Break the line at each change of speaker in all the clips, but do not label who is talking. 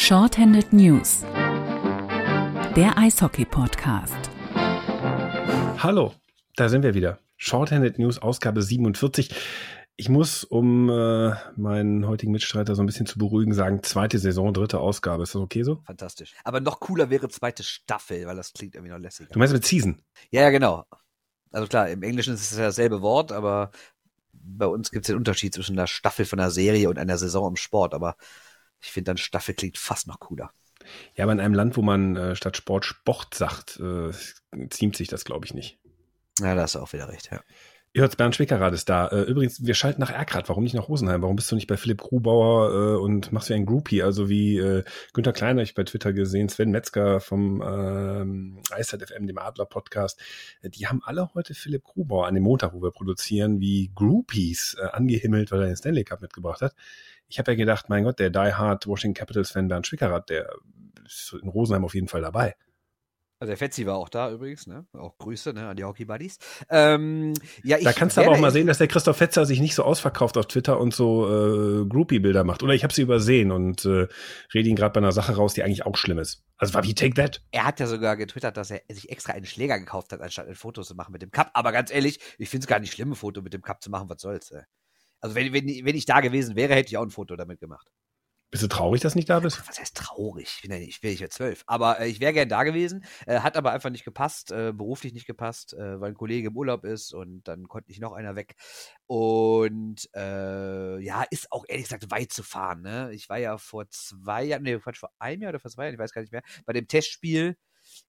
Shorthanded News, der Eishockey-Podcast.
Hallo, da sind wir wieder. Shorthanded News, Ausgabe 47. Ich muss, um äh, meinen heutigen Mitstreiter so ein bisschen zu beruhigen, sagen, zweite Saison, dritte Ausgabe. Ist das okay so?
Fantastisch. Aber noch cooler wäre zweite Staffel, weil das klingt irgendwie noch lässiger.
Du meinst mit Season?
Ja, ja, genau. Also klar, im Englischen ist es ja dasselbe Wort, aber bei uns gibt es den Unterschied zwischen einer Staffel von einer Serie und einer Saison im Sport. Aber ich finde dann Staffel klingt fast noch cooler.
Ja, aber in einem Land, wo man äh, statt Sport Sport sagt, äh, ziemt sich das, glaube ich, nicht.
Ja, da hast du auch wieder recht, ja.
Ihr hört, Bernd Schwickerath ist da. Äh, übrigens, wir schalten nach Erkrath. Warum nicht nach Rosenheim? Warum bist du nicht bei Philipp Grubauer äh, und machst wie ein Groupie? Also wie äh, Günther Kleiner, ich bei Twitter gesehen, Sven Metzger vom ähm, Eiszeit FM, dem Adler-Podcast. Äh, die haben alle heute Philipp Grubauer an dem Montag, wo wir produzieren, wie Groupies äh, angehimmelt, weil er den Stanley Cup mitgebracht hat. Ich habe ja gedacht, mein Gott, der Die Hard Washington Capitals-Fan Bernd Schwickerath, der ist in Rosenheim auf jeden Fall dabei.
Also der Fetzi war auch da übrigens, ne? Auch Grüße ne, an die Hockey Buddies. Ähm,
ja, ich da kannst du aber auch mal sehen, dass der Christoph Fetzer sich nicht so ausverkauft auf Twitter und so äh, Groupie-Bilder macht. Oder ich habe sie übersehen und äh, rede ihn gerade bei einer Sache raus, die eigentlich auch schlimm ist. Also wie take that?
Er hat ja sogar getwittert, dass er sich extra einen Schläger gekauft hat, anstatt ein Foto zu machen mit dem Cup. Aber ganz ehrlich, ich finde es gar nicht schlimm, ein Foto mit dem Cup zu machen. Was soll's? Ey. Also wenn, wenn, wenn ich da gewesen wäre, hätte ich auch ein Foto damit gemacht.
Bist du traurig, dass du nicht da bist?
Was heißt traurig? Ich bin ja nicht, ich bin ja zwölf. Aber äh, ich wäre gern da gewesen, äh, hat aber einfach nicht gepasst, äh, beruflich nicht gepasst, äh, weil ein Kollege im Urlaub ist und dann konnte nicht noch einer weg. Und äh, ja, ist auch ehrlich gesagt weit zu fahren. Ne? Ich war ja vor zwei Jahren, nee, Quatsch, vor einem Jahr oder vor zwei Jahren, ich weiß gar nicht mehr, bei dem Testspiel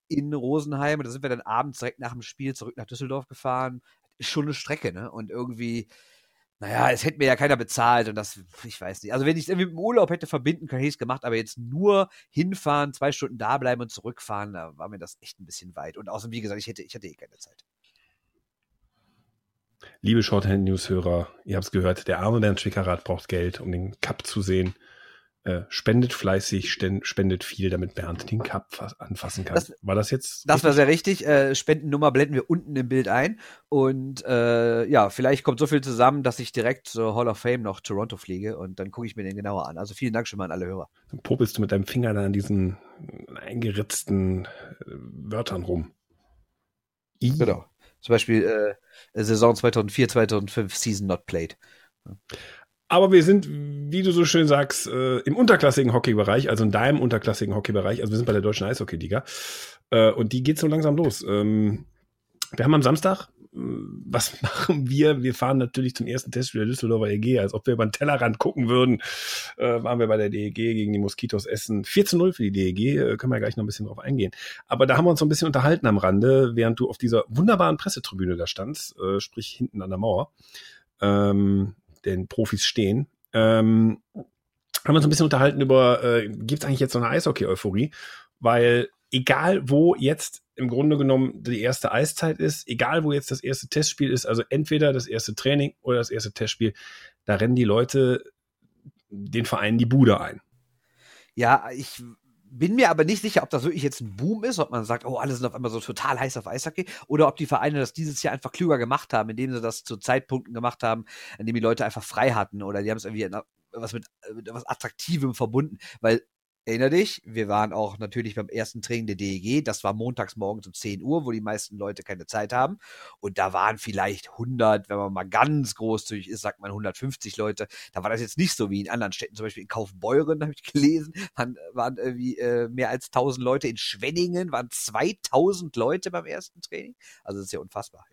in Rosenheim und da sind wir dann abends direkt nach dem Spiel zurück nach Düsseldorf gefahren. Ist schon eine Strecke, ne? Und irgendwie naja, es hätte mir ja keiner bezahlt und das, ich weiß nicht. Also wenn ich es irgendwie mit dem Urlaub hätte verbinden können, hätte ich es gemacht, aber jetzt nur hinfahren, zwei Stunden da bleiben und zurückfahren, da war mir das echt ein bisschen weit. Und außerdem, wie gesagt, ich hätte, ich hatte eh keine Zeit.
Liebe Shorthand-News-Hörer, ihr habt es gehört, der arme Bernd Schwickerath braucht Geld, um den Cup zu sehen. Äh, spendet fleißig, spendet viel, damit Bernd den Cup anfassen kann. Das, war das jetzt?
Das richtig? war sehr richtig. Äh, Spendennummer blenden wir unten im Bild ein. Und äh, ja, vielleicht kommt so viel zusammen, dass ich direkt zur Hall of Fame noch Toronto fliege und dann gucke ich mir den genauer an. Also vielen Dank schon mal an alle Hörer.
Dann popelst du mit deinem Finger da an diesen eingeritzten äh, Wörtern rum.
I. Genau. Zum Beispiel äh, Saison 2004, 2005, Season Not Played.
Aber wir sind, wie du so schön sagst, äh, im unterklassigen Hockeybereich, also in deinem unterklassigen Hockeybereich. Also wir sind bei der deutschen Eishockeyliga. Äh, und die geht so langsam los. Ähm, wir haben am Samstag, äh, was machen wir? Wir fahren natürlich zum ersten Testspiel der Düsseldorfer EG, als ob wir über den Tellerrand gucken würden. Äh, waren wir bei der DEG gegen die Moskitos Essen. 4 zu 0 für die DEG, äh, können wir gleich noch ein bisschen drauf eingehen. Aber da haben wir uns so ein bisschen unterhalten am Rande, während du auf dieser wunderbaren Pressetribüne da standst, äh, sprich hinten an der Mauer. Ähm, den Profis stehen. Ähm, haben wir uns ein bisschen unterhalten über, äh, gibt es eigentlich jetzt so eine Eishockey-Euphorie? Weil egal wo jetzt im Grunde genommen die erste Eiszeit ist, egal wo jetzt das erste Testspiel ist, also entweder das erste Training oder das erste Testspiel, da rennen die Leute den Vereinen die Bude ein.
Ja, ich bin mir aber nicht sicher, ob das wirklich jetzt ein Boom ist, ob man sagt, oh, alle sind auf einmal so total heiß auf Eishockey, oder ob die Vereine das dieses Jahr einfach klüger gemacht haben, indem sie das zu Zeitpunkten gemacht haben, in dem die Leute einfach frei hatten, oder die haben es irgendwie was mit, mit was Attraktivem verbunden, weil Erinner dich, wir waren auch natürlich beim ersten Training der DEG. Das war montags morgens um 10 Uhr, wo die meisten Leute keine Zeit haben. Und da waren vielleicht 100, wenn man mal ganz großzügig ist, sagt man 150 Leute. Da war das jetzt nicht so wie in anderen Städten, zum Beispiel in Kaufbeuren, habe ich gelesen, waren, waren irgendwie äh, mehr als 1000 Leute. In Schwenningen waren 2000 Leute beim ersten Training. Also das ist ja unfassbar.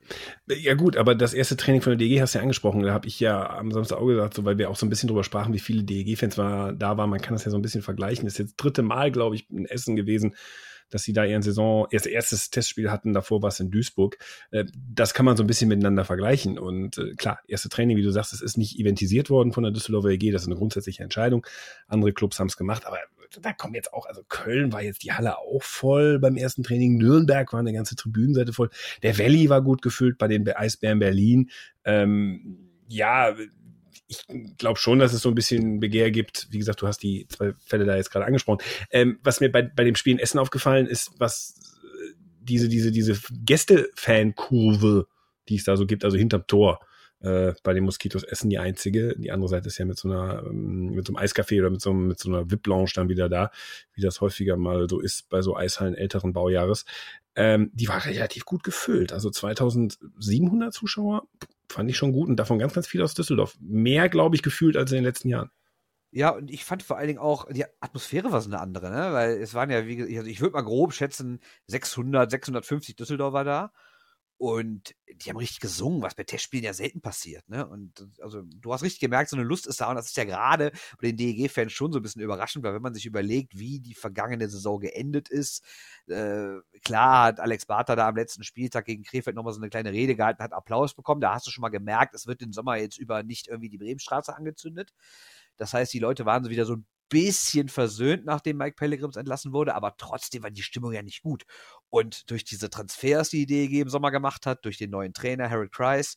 Ja gut, aber das erste Training von der DEG hast du ja angesprochen. Da habe ich ja am Samstag auch gesagt, so, weil wir auch so ein bisschen drüber sprachen, wie viele DEG-Fans da waren. Man kann das ja so ein bisschen vergleichen. Das ist jetzt dritte Mal, glaube ich, in Essen gewesen, dass sie da ihren Saison, ihr erstes Testspiel hatten, davor war es in Duisburg. Äh, das kann man so ein bisschen miteinander vergleichen. Und äh, klar, erste Training, wie du sagst, es ist nicht eventisiert worden von der Düsseldorfer EG, das ist eine grundsätzliche Entscheidung. Andere Clubs haben es gemacht, aber da kommen jetzt auch, also Köln war jetzt die Halle auch voll beim ersten Training, Nürnberg war eine ganze Tribünenseite voll, der Valley war gut gefüllt bei den Eisbären Berlin. Ähm, ja, ich glaube schon, dass es so ein bisschen Begehr gibt. Wie gesagt, du hast die zwei Fälle da jetzt gerade angesprochen. Ähm, was mir bei, bei dem Spiel in Essen aufgefallen ist, was äh, diese, diese, diese Gäste-Fan-Kurve, die es da so gibt, also hinterm Tor, Äh, bei den Moskitos Essen die einzige. Die andere Seite ist ja mit so einer, ähm, mit so einem Eiscafé oder mit so, mit so einer VIP-Lounge dann wieder da, wie das häufiger mal so ist bei so Eishallen älteren Baujahres. Ähm, die war relativ gut gefüllt. Also 2700 Zuschauer fand ich schon gut und davon ganz, ganz viel aus Düsseldorf. Mehr, glaube ich, gefühlt als in den letzten Jahren.
Ja, und ich fand vor allen Dingen auch, die Atmosphäre war so eine andere, ne? Weil es waren ja, wie also ich würde mal grob schätzen, 600, 650 Düsseldorfer da. Und die haben richtig gesungen, was bei Testspielen ja selten passiert. Ne? Und also du hast richtig gemerkt, so eine Lust ist da. Und das ist ja gerade bei den DEG-Fans schon so ein bisschen überraschend, weil wenn man sich überlegt, wie die vergangene Saison geendet ist, äh, klar hat Alex Barter da am letzten Spieltag gegen Krefeld nochmal so eine kleine Rede gehalten, hat Applaus bekommen. Da hast du schon mal gemerkt, es wird den Sommer jetzt über nicht irgendwie die Bremenstraße angezündet. Das heißt, die Leute waren so wieder so ein bisschen versöhnt, nachdem Mike Pellegrims entlassen wurde, aber trotzdem war die Stimmung ja nicht gut. Und durch diese Transfers, die die DEG im Sommer gemacht hat, durch den neuen Trainer Harold Kreis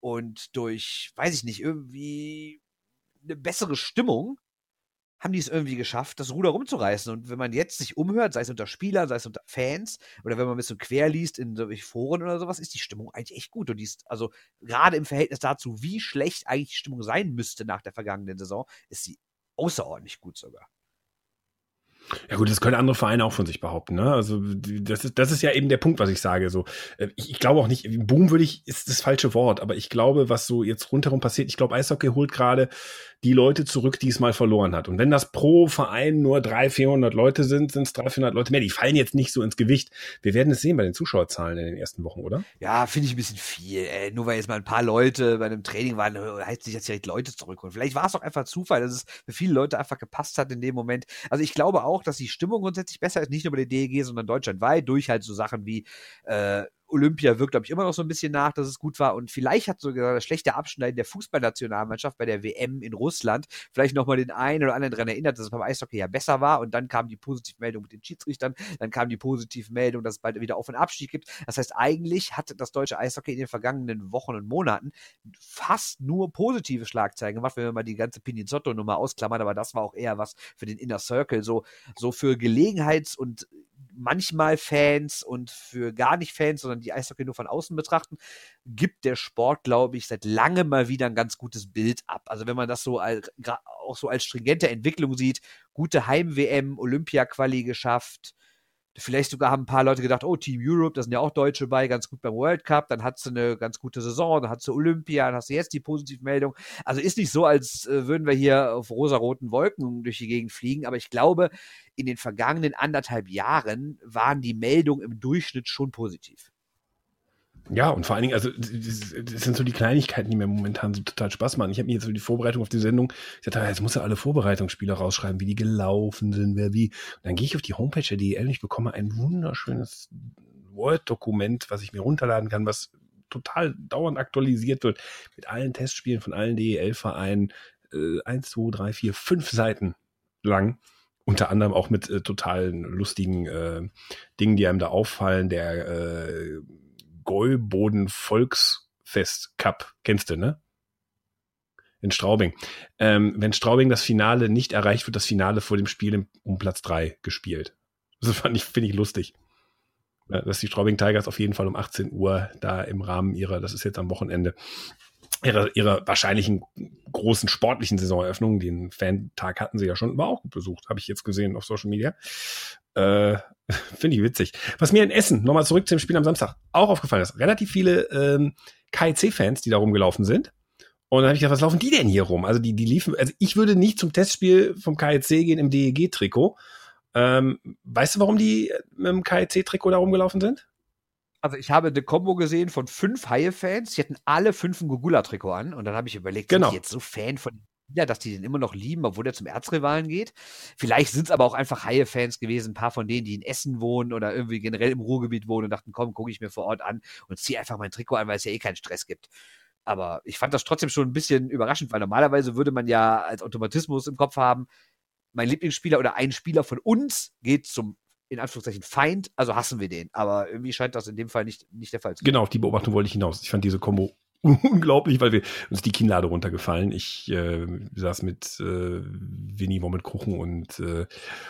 und durch, weiß ich nicht, irgendwie eine bessere Stimmung, haben die es irgendwie geschafft, das Ruder rumzureißen. Und wenn man jetzt sich umhört, sei es unter Spielern, sei es unter Fans, oder wenn man ein bisschen quer liest in Foren oder sowas, ist die Stimmung eigentlich echt gut. Und die ist, also gerade im Verhältnis dazu, wie schlecht eigentlich die Stimmung sein müsste nach der vergangenen Saison, ist sie außerordentlich gut sogar.
Ja gut, das können andere Vereine auch von sich behaupten. Ne? Also das ist, das ist ja eben der Punkt, was ich sage. So, äh, ich, ich glaube auch nicht, Boom würde ich, ist das falsche Wort, aber ich glaube, was so jetzt rundherum passiert, ich glaube, Eishockey holt gerade die Leute zurück, die es mal verloren hat. Und wenn das pro Verein nur 300, 400 Leute sind, sind es 300, 400 Leute mehr. Die fallen jetzt nicht so ins Gewicht. Wir werden es sehen bei den Zuschauerzahlen in den ersten Wochen, oder?
Ja, finde ich ein bisschen viel. Ey. Nur weil jetzt mal ein paar Leute bei einem Training waren, heißt nicht, dass direkt Leute zurückholen. Vielleicht war es auch einfach Zufall, dass es für viele Leute einfach gepasst hat in dem Moment. Also ich glaube auch, dass die Stimmung grundsätzlich besser ist, nicht nur bei der DEG, sondern deutschlandweit, durch halt so Sachen wie äh, Olympia wirkt, glaube ich, immer noch so ein bisschen nach, dass es gut war. Und vielleicht hat sogar das schlechte Abschneiden der Fußballnationalmannschaft bei der WM in Russland vielleicht nochmal den einen oder anderen daran erinnert, dass es beim Eishockey ja besser war. Und dann kam die Positivmeldung mit den Schiedsrichtern, dann kam die Positivmeldung, dass es bald wieder Auf- und Abstieg gibt. Das heißt, eigentlich hat das deutsche Eishockey in den vergangenen Wochen und Monaten fast nur positive Schlagzeilen gemacht, wenn wir mal die ganze Pinizotto-Nummer ausklammern. Aber das war auch eher was für den Inner Circle, so, so für Gelegenheits- und manchmal Fans und für gar nicht Fans, sondern die Eishockey nur von außen betrachten, gibt der Sport, glaube ich, seit langem mal wieder ein ganz gutes Bild ab. Also wenn man das so als, auch so als stringente Entwicklung sieht, gute Heim-WM, Olympia-Quali geschafft, Vielleicht sogar haben ein paar Leute gedacht, oh, Team Europe, da sind ja auch Deutsche bei, ganz gut beim World Cup, dann hat sie eine ganz gute Saison, dann hat sie Olympia, dann hast du jetzt die Positivmeldung. Also ist nicht so, als äh, würden wir hier auf rosaroten Wolken durch die Gegend fliegen, aber ich glaube, in den vergangenen anderthalb Jahren waren die Meldungen im Durchschnitt schon positiv.
Ja, und vor allen Dingen, also das, sind so die Kleinigkeiten, die mir momentan so total Spaß machen. Ich habe mir jetzt so die Vorbereitung auf die Sendung, ich dachte, jetzt muss er alle Vorbereitungsspiele rausschreiben, wie die gelaufen sind, wer wie. Und dann gehe ich auf die Homepage der DEL und ich bekomme ein wunderschönes Word-Dokument, was ich mir runterladen kann, was total dauernd aktualisiert wird, mit allen Testspielen von allen DEL-Vereinen. Äh, eins, zwei, drei, vier, fünf Seiten lang unter anderem auch mit äh, totalen lustigen äh, Dingen, die einem da auffallen. Der äh, Gäuboden Volksfest Cup. Kennst du, ne? In Straubing. Ähm, wenn Straubing das Finale nicht erreicht, wird das Finale vor dem Spiel um Platz drei gespielt. Das fand ich, finde ich lustig. Dass die Straubing Tigers auf jeden Fall um 18 Uhr da im Rahmen ihrer, das ist jetzt am Wochenende, ihrer, ihrer wahrscheinlichen großen sportlichen Saisoneröffnung, den Fan-Tag hatten sie ja schon, war auch gut besucht, habe ich jetzt gesehen auf Social Media. Äh, Finde ich witzig. Was mir in Essen, nochmal zurück zum Spiel am Samstag, auch aufgefallen ist, relativ viele ähm, KIC-Fans, die da rumgelaufen sind. Und dann habe ich gedacht, was laufen die denn hier rum? Also die, die liefen, also ich würde nicht zum Testspiel vom KIC gehen im DEG-Trikot. Ähm, weißt du, warum die mit dem KIC-Trikot da rumgelaufen sind?
Also ich habe eine Combo gesehen von fünf Haie-Fans, die hatten alle fünf ein Gugula-Trikot an und dann habe ich überlegt,
genau.
sind die jetzt so Fan von ja, dass die den immer noch lieben, obwohl der zum Erzrivalen geht. Vielleicht sind es aber auch einfach Haie-Fans gewesen, ein paar von denen, die in Essen wohnen oder irgendwie generell im Ruhrgebiet wohnen und dachten, komm, gucke ich mir vor Ort an und ziehe einfach mein Trikot an, weil es ja eh keinen Stress gibt. Aber ich fand das trotzdem schon ein bisschen überraschend, weil normalerweise würde man ja als Automatismus im Kopf haben, mein Lieblingsspieler oder ein Spieler von uns geht zum in Anführungszeichen Feind, also hassen wir den. Aber irgendwie scheint das in dem Fall nicht, nicht der Fall zu
sein. Genau, auf die Beobachtung wollte ich hinaus. Ich fand diese Kombo unglaublich, weil wir uns die Kinnlade runtergefallen. Ich äh, saß mit äh, Winnie mit Kuchen und äh,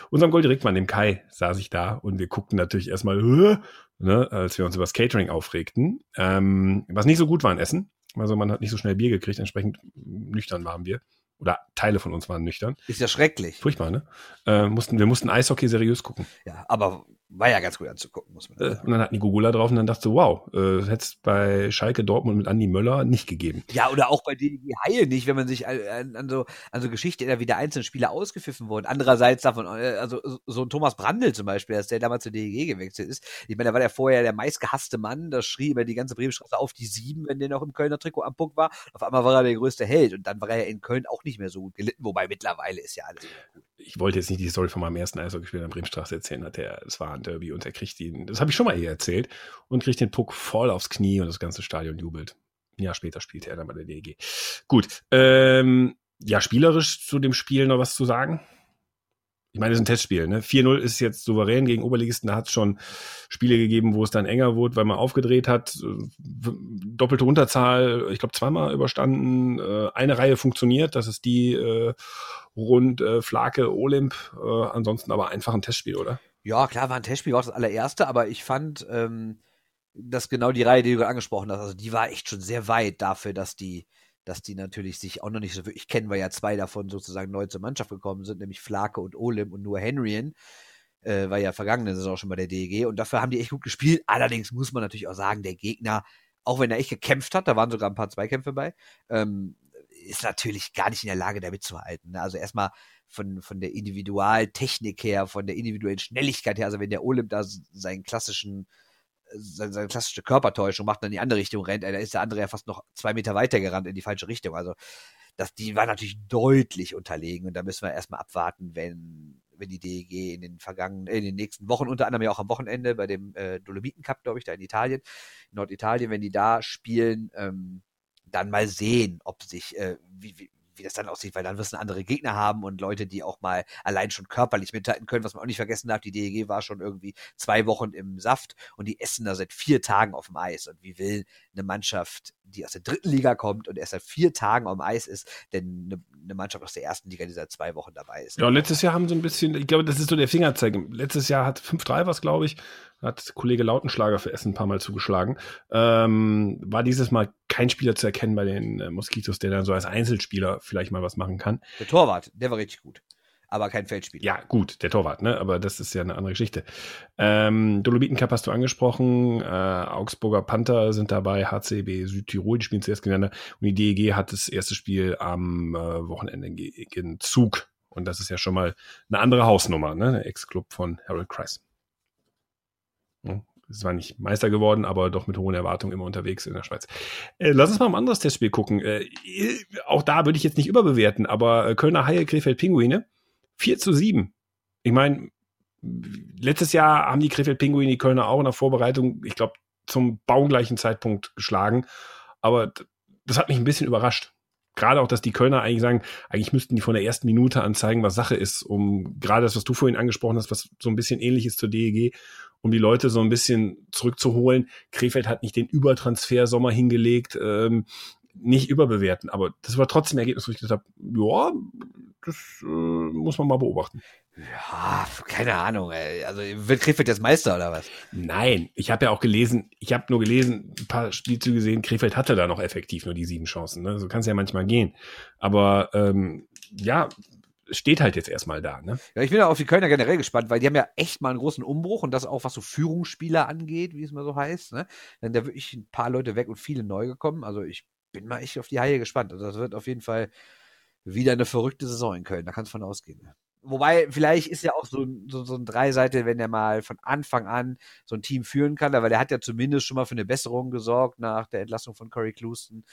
unserem Gold Direktmann, dem Kai, saß ich da und wir guckten natürlich erstmal, äh, ne, als wir uns über das Catering aufregten, ähm, was nicht so gut war in Essen. Also man hat nicht so schnell Bier gekriegt, entsprechend nüchtern waren wir. Oder Teile von uns waren nüchtern.
Ist ja schrecklich.
Furchtbar, ne? Äh, mussten, wir mussten Eishockey seriös gucken.
Ja, aber war ja ganz gut anzugucken, muss man
Äh,
sagen.
und dann hatten die Gugula drauf und dann dachte so, wow, äh, hätte es bei Schalke Dortmund mit Andi Möller nicht gegeben.
Ja, oder auch bei DDG Haie nicht, wenn man sich an, an so, an so Geschichte, da wieder einzelne Spieler ausgepfiffen wurden. Andererseits davon, äh, also so ein Thomas Brandl zum Beispiel, dass der damals zur DDG gewechselt ist. Ich meine, da war der vorher der meistgehasste Mann, das schrie über die ganze Bremenstraße auf die sieben, wenn der noch im Kölner Trikot am Puck war. Auf einmal war er der größte Held und dann war er ja in Köln auch nicht mehr so gut gelitten, wobei mittlerweile ist ja alles wieder gut.
Ich wollte jetzt nicht die Story von meinem ersten Eishockeyspiel in der Bremenstraße erzählen, hat der, es war Derby und er kriegt ihn, das habe ich schon mal hier erzählt, und kriegt den Puck voll aufs Knie und das ganze Stadion jubelt. Ein Jahr später spielte er dann bei der DEG. Gut, ähm, ja, spielerisch zu dem Spiel noch was zu sagen? Ich meine, es ist ein Testspiel. Ne? 4-0 ist jetzt souverän gegen Oberligisten. Da hat es schon Spiele gegeben, wo es dann enger wurde, weil man aufgedreht hat. Doppelte Unterzahl, ich glaube, zweimal überstanden. Äh, Eine Reihe funktioniert. Das ist die äh, rund äh, Flake Olymp. Äh, ansonsten aber einfach ein Testspiel, oder?
Ja, klar, war ein Testspiel, war auch das allererste, aber ich fand, ähm, dass genau die Reihe, die du gerade angesprochen hast, also die war echt schon sehr weit dafür, dass die, dass die natürlich sich auch noch nicht so wirklich kennen, weil ja zwei davon sozusagen neu zur Mannschaft gekommen sind, nämlich Flake und Olim und nur Henrien. Äh, war ja vergangene Saison schon bei der DEG und dafür haben die echt gut gespielt. Allerdings muss man natürlich auch sagen, der Gegner, auch wenn er echt gekämpft hat, da waren sogar ein paar Zweikämpfe bei, ähm, ist natürlich gar nicht in der Lage, da mitzuhalten. Ne? Also erstmal von, von der Individualtechnik her, von der individuellen Schnelligkeit her, also wenn der Olim da seinen klassischen seine, seine klassische Körpertäuschung macht und in die andere Richtung rennt, da ist der andere ja fast noch zwei Meter weiter gerannt in die falsche Richtung. Also das, die war natürlich deutlich unterlegen und da müssen wir erstmal abwarten, wenn, wenn die DEG in den vergangenen, in den nächsten Wochen, unter anderem ja auch am Wochenende bei dem äh, Dolomiten Cup, glaube ich, da in Italien, in Norditalien, wenn die da spielen, ähm, dann mal sehen, ob sich, äh, wie, wie, wie das dann aussieht, weil dann wirst du andere Gegner haben und Leute, die auch mal allein schon körperlich mithalten können, was man auch nicht vergessen darf, die DEG war schon irgendwie zwei Wochen im Saft und die essen da seit vier Tagen auf dem Eis. Und wie will eine Mannschaft, die aus der dritten Liga kommt und erst seit vier Tagen auf dem Eis ist, denn eine, eine Mannschaft aus der ersten Liga, die seit zwei Wochen dabei ist?
Ja, letztes Jahr haben sie ein bisschen, ich glaube, das ist so der Fingerzeig. Letztes Jahr hat 5-3 was, glaube ich, hat Kollege Lautenschlager für Essen ein paar Mal zugeschlagen. Ähm, war dieses Mal kein Spieler zu erkennen bei den äh, Moskitos, der dann so als Einzelspieler vielleicht mal was machen kann.
Der Torwart, der war richtig gut. Aber kein Feldspieler.
Ja, gut, der Torwart, ne? Aber das ist ja eine andere Geschichte. Ähm, Dolomiten Cup hast du angesprochen. Äh, Augsburger Panther sind dabei, HCB Südtirol, die spielen zuerst gegeneinander. Und die DEG hat das erste Spiel am äh, Wochenende gegen Zug. Und das ist ja schon mal eine andere Hausnummer, ne? Ex-Club von Harold Kreis. Es war nicht Meister geworden, aber doch mit hohen Erwartungen immer unterwegs in der Schweiz. Äh, lass uns mal ein anderes Testspiel gucken. Äh, auch da würde ich jetzt nicht überbewerten, aber äh, Kölner Haie, Krefeld Pinguine, 4 zu 7. Ich meine, letztes Jahr haben die Krefeld Pinguine die Kölner auch in der Vorbereitung, ich glaube, zum baugleichen Zeitpunkt geschlagen. Aber das hat mich ein bisschen überrascht. Gerade auch, dass die Kölner eigentlich sagen, eigentlich müssten die von der ersten Minute an zeigen, was Sache ist, um gerade das, was du vorhin angesprochen hast, was so ein bisschen ähnlich ist zur DEG, um die Leute so ein bisschen zurückzuholen. Krefeld hat nicht den Übertransfer Sommer hingelegt, ähm, nicht überbewerten, aber das war trotzdem ein Ergebnis, wo ich gesagt habe, ja, das äh, muss man mal beobachten.
Ja, keine Ahnung. Ey. Also wird Krefeld jetzt Meister oder was?
Nein, ich habe ja auch gelesen, ich habe nur gelesen, ein paar Spielzüge gesehen, Krefeld hatte da noch effektiv nur die sieben Chancen. Ne? So kann es ja manchmal gehen. Aber ähm, ja, steht halt jetzt erstmal da. Ne?
Ja, ich bin ja auf die Kölner generell gespannt, weil die haben ja echt mal einen großen Umbruch und das auch, was so Führungsspieler angeht, wie es mal so heißt. Ne? Denn da wirklich ein paar Leute weg und viele neu gekommen. Also ich bin mal echt auf die Haie gespannt. Also das wird auf jeden Fall wieder eine verrückte Saison in Köln. Da kann es von ausgehen. Wobei, vielleicht ist ja auch so, so, so ein Dreiseite, wenn er mal von Anfang an so ein Team führen kann, weil der hat ja zumindest schon mal für eine Besserung gesorgt nach der Entlassung von Corey Clouston.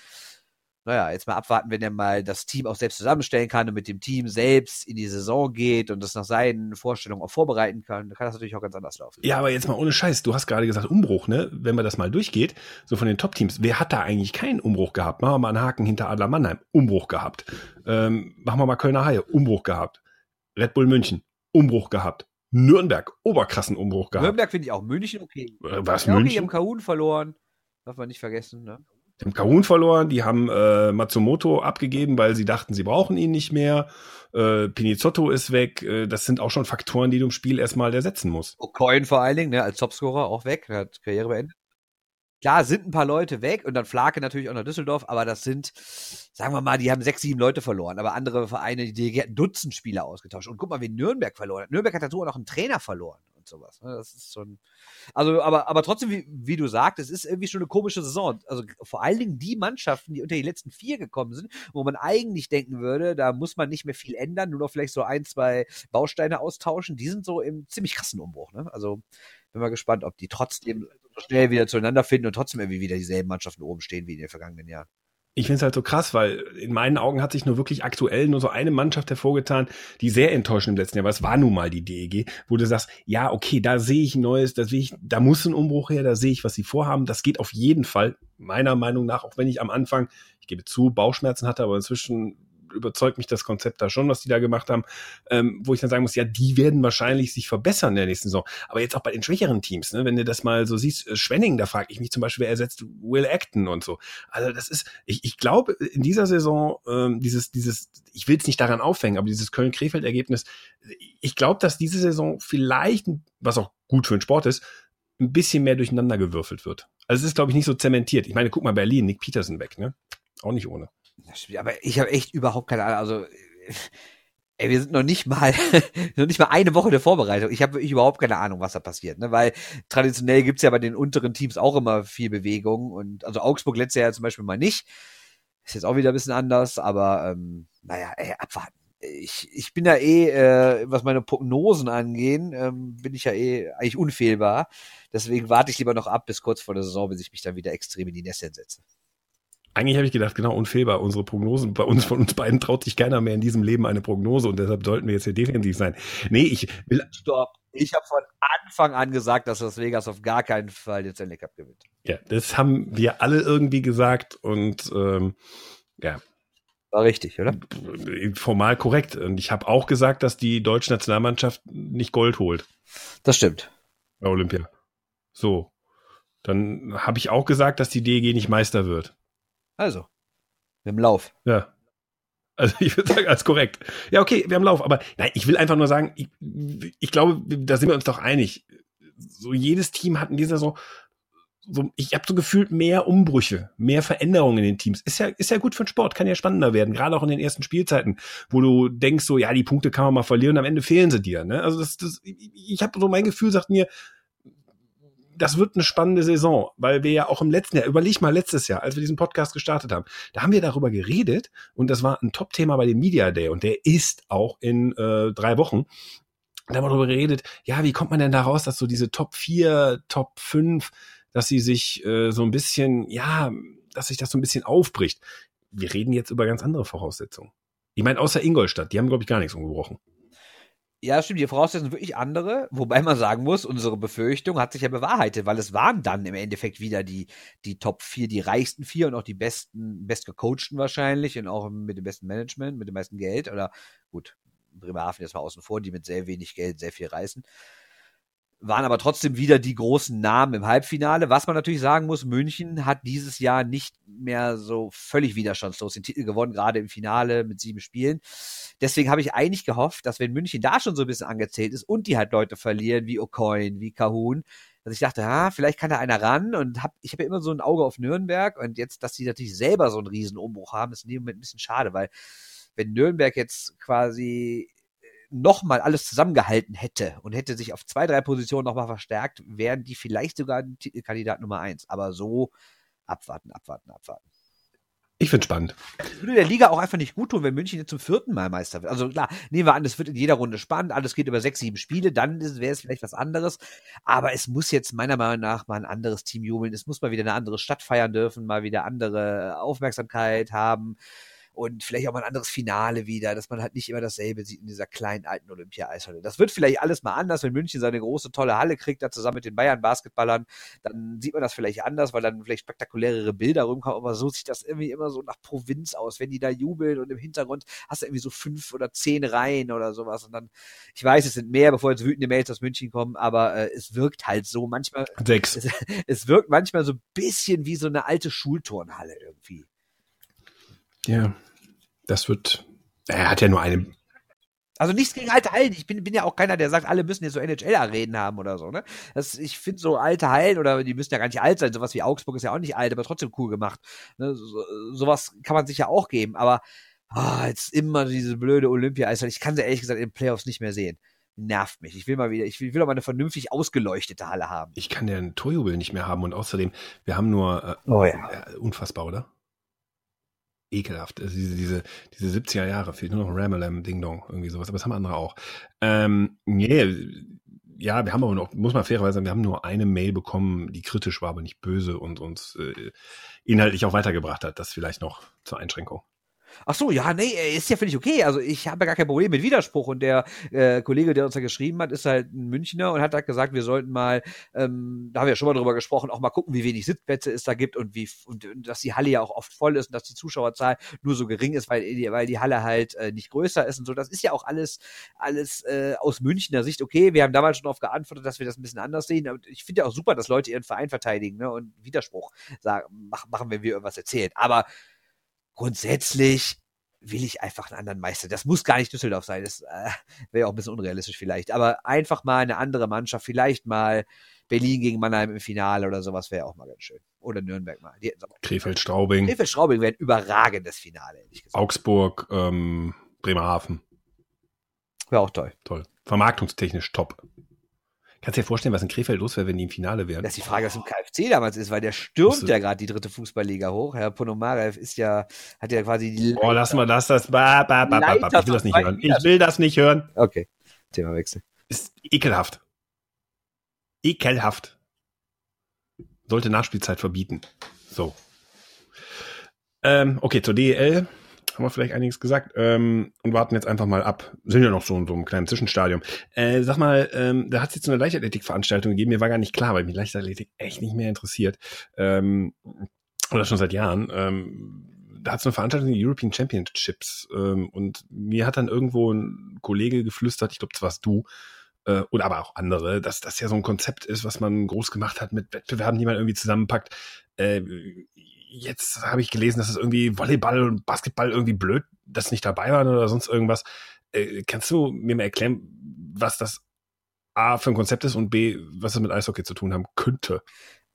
Naja, jetzt mal abwarten, wenn er mal das Team auch selbst zusammenstellen kann und mit dem Team selbst in die Saison geht und das nach seinen Vorstellungen auch vorbereiten kann, dann kann das natürlich auch ganz anders laufen.
Ja, aber jetzt mal ohne Scheiß. Du hast gerade gesagt Umbruch, ne? Wenn man das mal durchgeht, so von den Top-Teams, wer hat da eigentlich keinen Umbruch gehabt? Machen wir mal einen Haken hinter Adler Mannheim. Umbruch gehabt. Ähm, machen wir mal Kölner Haie. Umbruch gehabt. Red Bull München. Umbruch gehabt. Nürnberg. Oberkrassen Umbruch gehabt.
Nürnberg finde ich auch. München okay.
Äh, Was,
ja, okay,
München?
die haben Kahun verloren. Darf man nicht vergessen, ne?
Die haben Kahun verloren, die haben äh, Matsumoto abgegeben, weil sie dachten, sie brauchen ihn nicht mehr. Äh, Pinizotto ist weg. Äh, das sind auch schon Faktoren, die du im Spiel erstmal ersetzen musst.
O'Coin vor allen Dingen, ne, als Topscorer auch weg, hat Karriere beendet. Klar, sind ein paar Leute weg und dann Flake natürlich auch nach Düsseldorf, aber das sind, sagen wir mal, die haben sechs, sieben Leute verloren. Aber andere Vereine, die hätten Dutzend Spieler ausgetauscht. Und guck mal, wie Nürnberg verloren hat. Nürnberg hat dazu auch noch einen Trainer verloren sowas. Ne? Das ist schon. Also, aber, aber trotzdem, wie, wie du sagst, es ist irgendwie schon eine komische Saison. Also vor allen Dingen die Mannschaften, die unter die letzten vier gekommen sind, wo man eigentlich denken würde, da muss man nicht mehr viel ändern, nur noch vielleicht so ein, zwei Bausteine austauschen, die sind so im ziemlich krassen Umbruch. Ne? Also bin mal gespannt, ob die trotzdem schnell wieder zueinander finden und trotzdem irgendwie wieder dieselben Mannschaften oben stehen wie in den vergangenen Jahren.
Ich finde es halt so krass, weil in meinen Augen hat sich nur wirklich aktuell nur so eine Mannschaft hervorgetan, die sehr enttäuschend im letzten Jahr war. Es war nun mal die DEG, wo du sagst, ja, okay, da sehe ich ein Neues, da sehe ich, da muss ein Umbruch her, da sehe ich, was sie vorhaben. Das geht auf jeden Fall, meiner Meinung nach, auch wenn ich am Anfang, ich gebe zu, Bauchschmerzen hatte, aber inzwischen überzeugt mich das Konzept da schon, was die da gemacht haben, ähm, wo ich dann sagen muss, ja, die werden wahrscheinlich sich verbessern in der nächsten Saison. Aber jetzt auch bei den schwächeren Teams, ne, wenn du das mal so siehst, äh, Schwenning, da frage ich mich zum Beispiel, wer ersetzt Will Acton und so. Also das ist, ich, ich glaube, in dieser Saison, ähm, dieses, dieses, ich will es nicht daran aufhängen, aber dieses Köln-Krefeld-Ergebnis, ich glaube, dass diese Saison vielleicht, was auch gut für den Sport ist, ein bisschen mehr durcheinander gewürfelt wird. Also es ist, glaube ich, nicht so zementiert. Ich meine, guck mal, Berlin, Nick Peterson weg, ne? Auch nicht ohne.
Aber ich habe echt überhaupt keine Ahnung. Also, ey, wir sind noch nicht mal, noch nicht mal eine Woche der Vorbereitung. Ich habe wirklich überhaupt keine Ahnung, was da passiert. Ne? Weil traditionell gibt's ja bei den unteren Teams auch immer viel Bewegung. Und also Augsburg letztes Jahr zum Beispiel mal nicht. Ist jetzt auch wieder ein bisschen anders, aber ähm, naja, ey, abwarten. Ich, ich bin ja eh, äh, was meine Prognosen angehen, ähm, bin ich ja eh eigentlich unfehlbar. Deswegen warte ich lieber noch ab bis kurz vor der Saison, bis ich mich dann wieder extrem in die Nässe setze.
Eigentlich habe ich gedacht, genau, unfehlbar, unsere Prognosen. Bei uns, von uns beiden traut sich keiner mehr in diesem Leben eine Prognose und deshalb sollten wir jetzt hier defensiv sein. Nee, ich will.
Stopp. Ich habe von Anfang an gesagt, dass das Vegas auf gar keinen Fall den Stanley Cup gewinnt.
Ja, das haben wir alle irgendwie gesagt und ähm, ja.
War richtig, oder?
Formal korrekt. Und ich habe auch gesagt, dass die deutsche Nationalmannschaft nicht Gold holt.
Das stimmt.
Bei Olympia. So. Dann habe ich auch gesagt, dass die DEG nicht Meister wird.
Also, wir haben Lauf.
Ja. Also ich würde sagen, als korrekt. Ja, okay, wir haben Lauf. Aber nein, ich will einfach nur sagen, ich, ich glaube, da sind wir uns doch einig. So jedes Team hat in dieser Saison so, ich habe so gefühlt mehr Umbrüche, mehr Veränderungen in den Teams. Ist ja, ist ja gut für den Sport, kann ja spannender werden, gerade auch in den ersten Spielzeiten, wo du denkst so, ja, die Punkte kann man mal verlieren, am Ende fehlen sie dir. Ne? Also das, das, ich habe so mein Gefühl sagt mir, das wird eine spannende Saison, weil wir ja auch im letzten Jahr, überleg mal letztes Jahr, als wir diesen Podcast gestartet haben, da haben wir darüber geredet und das war ein Top-Thema bei dem Media Day und der ist auch in äh, drei Wochen. Da haben wir darüber geredet, ja, wie kommt man denn da raus, dass so diese Top 4, Top 5, dass sie sich äh, so ein bisschen, ja, dass sich das so ein bisschen aufbricht. Wir reden jetzt über ganz andere Voraussetzungen. Ich meine, außer Ingolstadt, die haben, glaube ich, gar nichts umgebrochen.
Ja, stimmt, die Voraussetzungen sind wirklich andere, wobei man sagen muss, unsere Befürchtung hat sich ja bewahrheitet, weil es waren dann im Endeffekt wieder die, die Top 4, die reichsten vier und auch die besten, bestgecoachten wahrscheinlich und auch mit dem besten Management, mit dem meisten Geld oder gut, Bremerhaven jetzt mal außen vor, die mit sehr wenig Geld sehr viel reißen waren aber trotzdem wieder die großen Namen im Halbfinale. Was man natürlich sagen muss, München hat dieses Jahr nicht mehr so völlig widerstandslos den Titel gewonnen, gerade im Finale mit sieben Spielen. Deswegen habe ich eigentlich gehofft, dass wenn München da schon so ein bisschen angezählt ist und die halt Leute verlieren, wie O'Coin, wie Kahun, dass ich dachte, ah, vielleicht kann da einer ran und hab, ich habe ja immer so ein Auge auf Nürnberg und jetzt, dass sie natürlich selber so einen riesen Umbruch haben, ist in dem Moment ein bisschen schade, weil wenn Nürnberg jetzt quasi nochmal alles zusammengehalten hätte und hätte sich auf zwei, drei Positionen nochmal verstärkt, wären die vielleicht sogar Titelkandidat Nummer eins. Aber so abwarten, abwarten, abwarten.
Ich finde spannend.
Würde der Liga auch einfach nicht gut tun, wenn München jetzt zum vierten Mal Meister wird. Also klar, nehmen wir an, es wird in jeder Runde spannend, alles geht über sechs, sieben Spiele, dann wäre es vielleicht was anderes. Aber es muss jetzt meiner Meinung nach mal ein anderes Team jubeln. Es muss mal wieder eine andere Stadt feiern dürfen, mal wieder andere Aufmerksamkeit haben und vielleicht auch mal ein anderes Finale wieder, dass man halt nicht immer dasselbe sieht in dieser kleinen alten Olympia-Eishalle. Das wird vielleicht alles mal anders, wenn München seine große, tolle Halle kriegt, da zusammen mit den Bayern-Basketballern, dann sieht man das vielleicht anders, weil dann vielleicht spektakulärere Bilder rumkommen, aber so sieht das irgendwie immer so nach Provinz aus, wenn die da jubeln und im Hintergrund hast du irgendwie so fünf oder zehn Reihen oder sowas und dann, ich weiß, es sind mehr, bevor jetzt wütende Mails aus München kommen, aber äh, es wirkt halt so manchmal.
Sechs.
Es, es wirkt manchmal so ein bisschen wie so eine alte Schulturnhalle irgendwie.
Ja, das wird, er hat ja nur eine,
Also nichts gegen alte Hallen. Ich bin, bin ja auch keiner, der sagt, alle müssen jetzt so NHL-Arenen haben oder so. Ne? Das, ich finde so alte Hallen oder die müssen ja gar nicht alt sein. Sowas wie Augsburg ist ja auch nicht alt, aber trotzdem cool gemacht. Ne? So, sowas kann man sich ja auch geben. Aber oh, jetzt immer diese blöde Olympia-Eishalle. Ich kann sie ehrlich gesagt in den Playoffs nicht mehr sehen. Nervt mich. Ich will mal wieder, ich will, will auch mal eine vernünftig ausgeleuchtete Halle haben.
Ich kann den Torjubel nicht mehr haben und außerdem, wir haben nur,
äh, oh ja.
Äh, unfassbar, oder? Ekelhaft. Also diese, diese, diese 70er Jahre, fehlt nur noch Ramelam, Ding Dong, irgendwie sowas, aber das haben andere auch. Ähm, nee, ja, wir haben aber noch, muss man fairerweise sagen, wir haben nur eine Mail bekommen, die kritisch war, aber nicht böse und uns äh, inhaltlich auch weitergebracht hat. Das vielleicht noch zur Einschränkung.
Ach so, ja, nee, ist ja völlig okay. Also ich habe ja gar kein Problem mit Widerspruch. Und der äh, Kollege, der uns da geschrieben hat, ist halt ein Münchner und hat halt gesagt, wir sollten mal, ähm, da haben wir ja schon mal drüber gesprochen, auch mal gucken, wie wenig Sitzplätze es da gibt und wie und, und dass die Halle ja auch oft voll ist und dass die Zuschauerzahl nur so gering ist, weil, weil die Halle halt äh, nicht größer ist und so. Das ist ja auch alles, alles äh, aus Münchner Sicht okay. Wir haben damals schon darauf geantwortet, dass wir das ein bisschen anders sehen. Und ich finde ja auch super, dass Leute ihren Verein verteidigen ne, und Widerspruch sagen, machen, wenn wir irgendwas erzählen. Aber grundsätzlich will ich einfach einen anderen Meister. Das muss gar nicht Düsseldorf sein. Das äh, wäre auch ein bisschen unrealistisch vielleicht. Aber einfach mal eine andere Mannschaft, vielleicht mal Berlin gegen Mannheim im Finale oder sowas wäre auch mal ganz schön. Oder Nürnberg mal.
Krefeld-Straubing.
Krefeld-Straubing wäre ein überragendes Finale,
ehrlich gesagt. Augsburg, ähm, Bremerhaven.
Wäre auch toll.
Toll. Vermarktungstechnisch top. Kannst du dir vorstellen, was in Krefeld los wäre, wenn die im Finale wären?
Das ist die Frage, was im KFC damals ist, weil der stürmt ja gerade die dritte Fußballliga hoch. Herr Ponomarev ist ja, hat ja quasi die.
Oh, lass mal das, das. Ba, ba, ba, ba, ba. Ich will das nicht hören. Ich will das nicht hören.
Okay. Themawechsel.
Ist ekelhaft. Ekelhaft. Sollte Nachspielzeit verbieten. So. Ähm, okay, zur DEL haben wir vielleicht einiges gesagt ähm, und warten jetzt einfach mal ab. Sind ja noch so in so einem kleinen Zwischenstadium. Äh, sag mal, ähm, da hat es jetzt so eine Leichtathletik-Veranstaltung gegeben. Mir war gar nicht klar, weil mich Leichtathletik echt nicht mehr interessiert. Ähm, oder schon seit Jahren. Ähm, da hat es eine Veranstaltung, die European Championships. Ähm, und mir hat dann irgendwo ein Kollege geflüstert, ich glaube, das warst du, äh, oder aber auch andere, dass das ja so ein Konzept ist, was man groß gemacht hat mit Wettbewerben, die man irgendwie zusammenpackt. Äh, jetzt habe ich gelesen, dass es irgendwie Volleyball und Basketball irgendwie blöd, dass nicht dabei waren oder sonst irgendwas. Äh, kannst du mir mal erklären, was das A für ein Konzept ist und B, was es mit Eishockey zu tun haben könnte?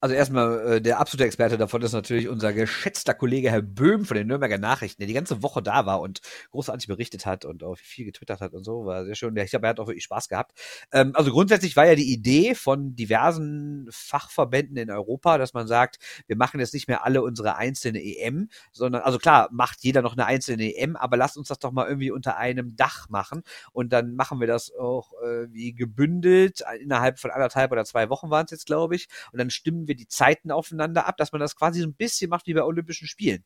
Also erstmal, äh, der absolute Experte davon ist natürlich unser geschätzter Kollege Herr Böhm von den Nürnberger Nachrichten, der die ganze Woche da war und großartig berichtet hat und auch viel getwittert hat und so. War sehr schön. Ich glaube, er hat auch wirklich Spaß gehabt. Ähm, also grundsätzlich war ja die Idee von diversen Fachverbänden in Europa, dass man sagt, wir machen jetzt nicht mehr alle unsere einzelne EM, sondern, also klar, macht jeder noch eine einzelne EM, aber lasst uns das doch mal irgendwie unter einem Dach machen. Und dann machen wir das auch äh, wie gebündelt. Innerhalb von anderthalb oder zwei Wochen waren es jetzt, glaube ich. Und dann stimmen wir wir die Zeiten aufeinander ab, dass man das quasi so ein bisschen macht wie bei Olympischen Spielen.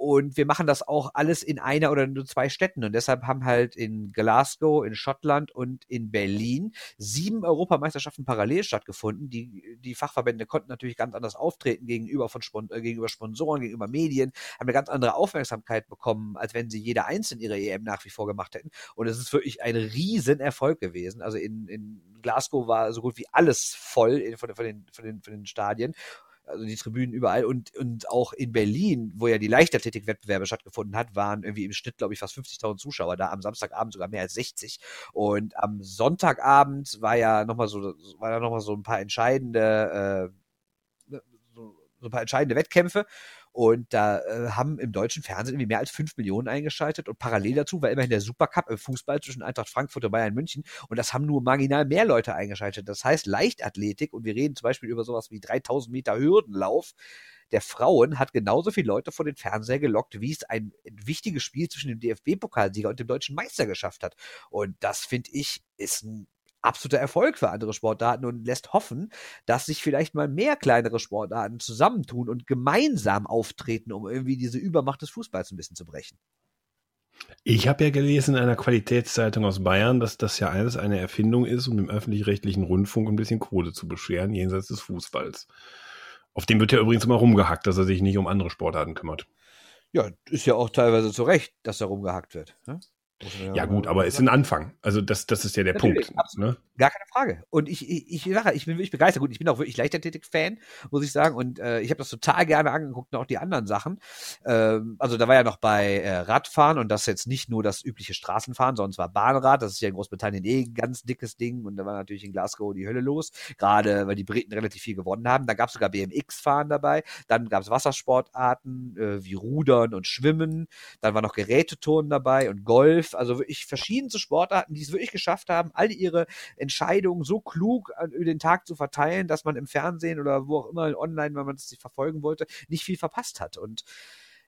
Und wir machen das auch alles in einer oder nur zwei Städten. Und deshalb haben halt in Glasgow, in Schottland und in Berlin sieben Europameisterschaften parallel stattgefunden. Die, die Fachverbände konnten natürlich ganz anders auftreten gegenüber, von Spon äh, gegenüber Sponsoren, gegenüber Medien, haben eine ganz andere Aufmerksamkeit bekommen, als wenn sie jeder einzeln ihre EM nach wie vor gemacht hätten. Und es ist wirklich ein Riesenerfolg gewesen. Also in, in Glasgow war so gut wie alles voll von, von, den, von, den, von den Stadien also die Tribünen überall und, und auch in Berlin, wo ja die Leichtathletik-Wettbewerbe stattgefunden hat, waren irgendwie im Schnitt, glaube ich, fast 50.000 Zuschauer da, am Samstagabend sogar mehr als 60 und am Sonntagabend war ja nochmal so, war da nochmal so ein paar entscheidende, äh, so, so ein paar entscheidende Wettkämpfe und da äh, haben im deutschen Fernsehen irgendwie mehr als fünf Millionen eingeschaltet und parallel dazu war immerhin der Supercup im Fußball zwischen Eintracht Frankfurt und Bayern München und das haben nur marginal mehr Leute eingeschaltet. Das heißt, Leichtathletik und wir reden zum Beispiel über sowas wie 3000 Meter Hürdenlauf der Frauen hat genauso viele Leute vor den Fernseher gelockt, wie es ein wichtiges Spiel zwischen dem DFB-Pokalsieger und dem deutschen Meister geschafft hat. Und das finde ich ist ein absoluter Erfolg für andere Sportarten und lässt hoffen, dass sich vielleicht mal mehr kleinere Sportarten zusammentun und gemeinsam auftreten, um irgendwie diese Übermacht des Fußballs ein bisschen zu brechen.
Ich habe ja gelesen in einer Qualitätszeitung aus Bayern, dass das ja alles eine Erfindung ist, um dem öffentlich-rechtlichen Rundfunk ein bisschen Kohle zu bescheren, jenseits des Fußballs. Auf dem wird ja übrigens immer rumgehackt, dass er sich nicht um andere Sportarten kümmert.
Ja, ist ja auch teilweise zu Recht, dass er rumgehackt wird. Ne?
Ja, gut, aber es ist ein Anfang. Also das, das ist ja der Natürlich, Punkt.
Absolut. Ne? Gar keine Frage. Und ich, ich, ich, ich bin wirklich begeistert. Gut, ich bin auch wirklich Leichtathletik-Fan, muss ich sagen. Und äh, ich habe das total gerne angeguckt und auch die anderen Sachen. Ähm, also da war ja noch bei äh, Radfahren und das jetzt nicht nur das übliche Straßenfahren, sondern es war Bahnrad. Das ist ja in Großbritannien eh ein ganz dickes Ding. Und da war natürlich in Glasgow die Hölle los. Gerade weil die Briten relativ viel gewonnen haben. Da gab es sogar BMX-Fahren dabei. Dann gab es Wassersportarten äh, wie Rudern und Schwimmen. Dann war noch Geräteturnen dabei und Golf. Also wirklich verschiedenste Sportarten, die es wirklich geschafft haben, all ihre Entscheidungen so klug über den Tag zu verteilen, dass man im Fernsehen oder wo auch immer online, wenn man es sich verfolgen wollte, nicht viel verpasst hat. Und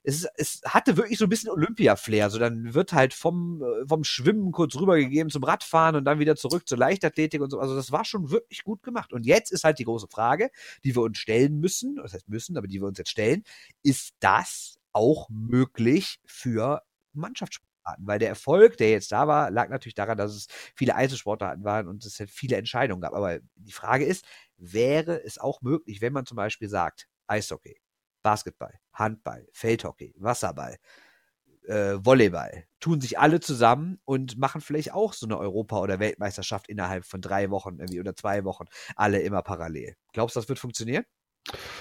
es, es hatte wirklich so ein bisschen Olympia-Flair. So dann wird halt vom, äh, vom Schwimmen kurz rübergegeben zum Radfahren und dann wieder zurück zur Leichtathletik und so. Also das war schon wirklich gut gemacht. Und jetzt ist halt die große Frage, die wir uns stellen müssen, das heißt müssen, aber die wir uns jetzt stellen, ist das auch möglich für Mannschaftssport? Weil der Erfolg, der jetzt da war, lag natürlich daran, dass es viele Einzelsportarten waren und es halt viele Entscheidungen gab. Aber die Frage ist, wäre es auch möglich, wenn man zum Beispiel sagt, Eishockey, Basketball, Handball, Feldhockey, Wasserball, äh, Volleyball, tun sich alle zusammen und machen vielleicht auch so eine Europa- oder Weltmeisterschaft innerhalb von drei Wochen irgendwie oder zwei Wochen, alle immer parallel. Glaubst du, das wird funktionieren?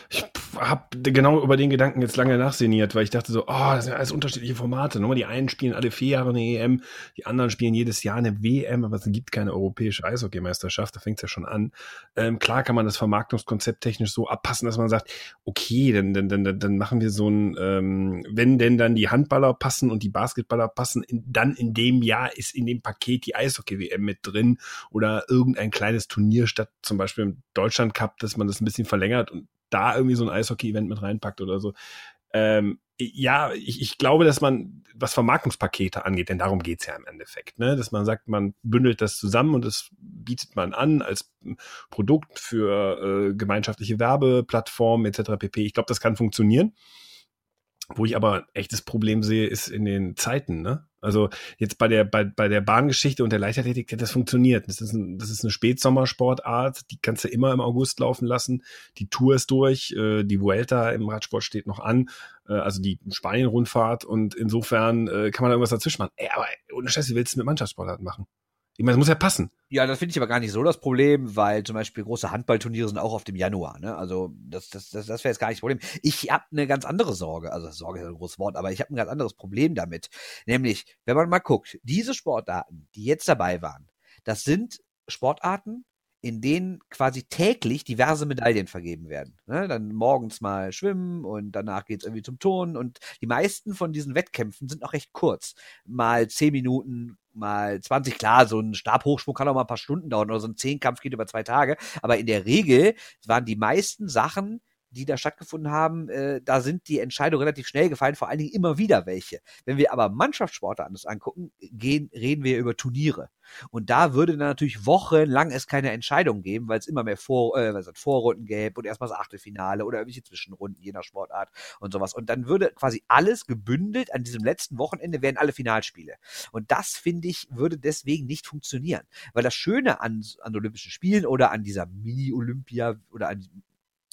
Ich habe genau über den Gedanken jetzt lange nachseniert, weil ich dachte so, oh, das sind alles unterschiedliche Formate. Nur die einen spielen alle vier Jahre eine EM, die anderen spielen jedes Jahr eine WM, aber es gibt keine europäische Eishockeymeisterschaft, da fängt es ja schon an. Ähm, klar kann man das Vermarktungskonzept technisch so abpassen, dass man sagt, okay, dann, dann, dann, dann machen wir so ein, ähm, wenn denn dann die Handballer passen und die Basketballer passen, in, dann in dem Jahr ist in dem Paket die Eishockey-WM mit drin oder irgendein kleines Turnier statt zum Beispiel im Deutschland Cup, dass man das ein bisschen verlängert und da irgendwie so ein Eishockey-Event mit reinpackt oder so. Ähm, ja, ich, ich glaube, dass man, was Vermarktungspakete angeht, denn darum geht's ja im Endeffekt, ne? dass man sagt, man bündelt das zusammen und das bietet man an als Produkt für äh, gemeinschaftliche Werbeplattformen etc. pp. Ich glaube, das kann funktionieren. Wo ich aber echtes Problem sehe, ist in den Zeiten, ne? Also jetzt bei der, bei, bei der Bahngeschichte und der Leichtathletik, das funktioniert. Das ist, ein, das ist eine Spätsommersportart, die kannst du immer im August laufen lassen. Die Tour ist durch, äh, die Vuelta im Radsport steht noch an, äh, also die Spanien-Rundfahrt und insofern äh, kann man da irgendwas dazwischen machen. Ey, aber ohne Scheiße, wie willst du mit Mannschaftssportarten machen? Ich meine, es muss ja passen.
Ja, das finde ich aber gar nicht so das Problem, weil zum Beispiel große Handballturniere sind auch auf dem Januar. Ne? Also das, das, das, das wäre jetzt gar nicht das Problem. Ich habe eine ganz andere Sorge. Also Sorge ist ein großes Wort, aber ich habe ein ganz anderes Problem damit. Nämlich, wenn man mal guckt, diese Sportarten, die jetzt dabei waren, das sind Sportarten, in denen quasi täglich diverse Medaillen vergeben werden. Ne? Dann morgens mal schwimmen und danach geht's irgendwie zum Turnen und die meisten von diesen Wettkämpfen sind auch recht kurz. Mal zehn Minuten, mal 20, klar, so ein Stabhochsprung kann auch mal ein paar Stunden dauern oder so ein Zehnkampf geht über zwei Tage, aber in der Regel waren die meisten Sachen die da stattgefunden haben, äh, da sind die Entscheidungen relativ schnell gefallen, vor allen Dingen immer wieder welche. Wenn wir aber Mannschaftssporte anders angucken, gehen, reden wir über Turniere. Und da würde dann natürlich wochenlang es keine Entscheidung geben, weil es immer mehr Vor, äh, was Vorrunden gäbe und erstmal das Achtelfinale oder irgendwelche Zwischenrunden je nach Sportart und sowas. Und dann würde quasi alles gebündelt an diesem letzten Wochenende wären alle Finalspiele. Und das, finde ich, würde deswegen nicht funktionieren. Weil das Schöne an, an Olympischen Spielen oder an dieser Mini-Olympia oder an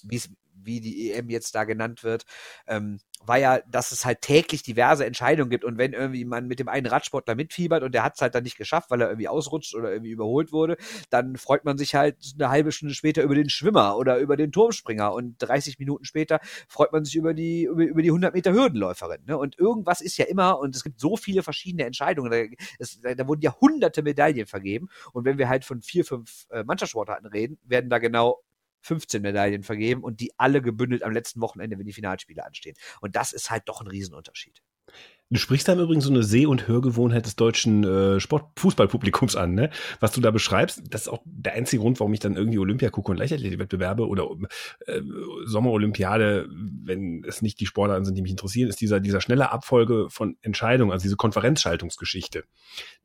wie es wie die EM jetzt da genannt wird, ähm, war ja, dass es halt täglich diverse Entscheidungen gibt und wenn irgendwie man mit dem einen Radsportler mitfiebert und der hat es halt dann nicht geschafft, weil er irgendwie ausrutscht oder irgendwie überholt wurde, dann freut man sich halt eine halbe Stunde später über den Schwimmer oder über den Turmspringer und 30 Minuten später freut man sich über die über, über die 100 Meter Hürdenläuferin. Ne? Und irgendwas ist ja immer und es gibt so viele verschiedene Entscheidungen, da, es, da wurden ja hunderte Medaillen vergeben und wenn wir halt von vier, fünf äh, Mannschaftssportarten reden, werden da genau 15 Medaillen vergeben und die alle gebündelt am letzten Wochenende, wenn die Finalspiele anstehen. Und das ist halt doch ein Riesenunterschied.
Du sprichst da im Übrigen so eine Seh- und Hörgewohnheit des deutschen äh, Sport-Fußballpublikums an, ne? Was du da beschreibst, das ist auch der einzige Grund, warum ich dann irgendwie Olympia gucke und Leichtathletikwettbewerbe oder äh, Sommerolympiade, wenn es nicht die Sportarten sind, die mich interessieren, ist dieser, dieser schnelle Abfolge von Entscheidungen, also diese Konferenzschaltungsgeschichte,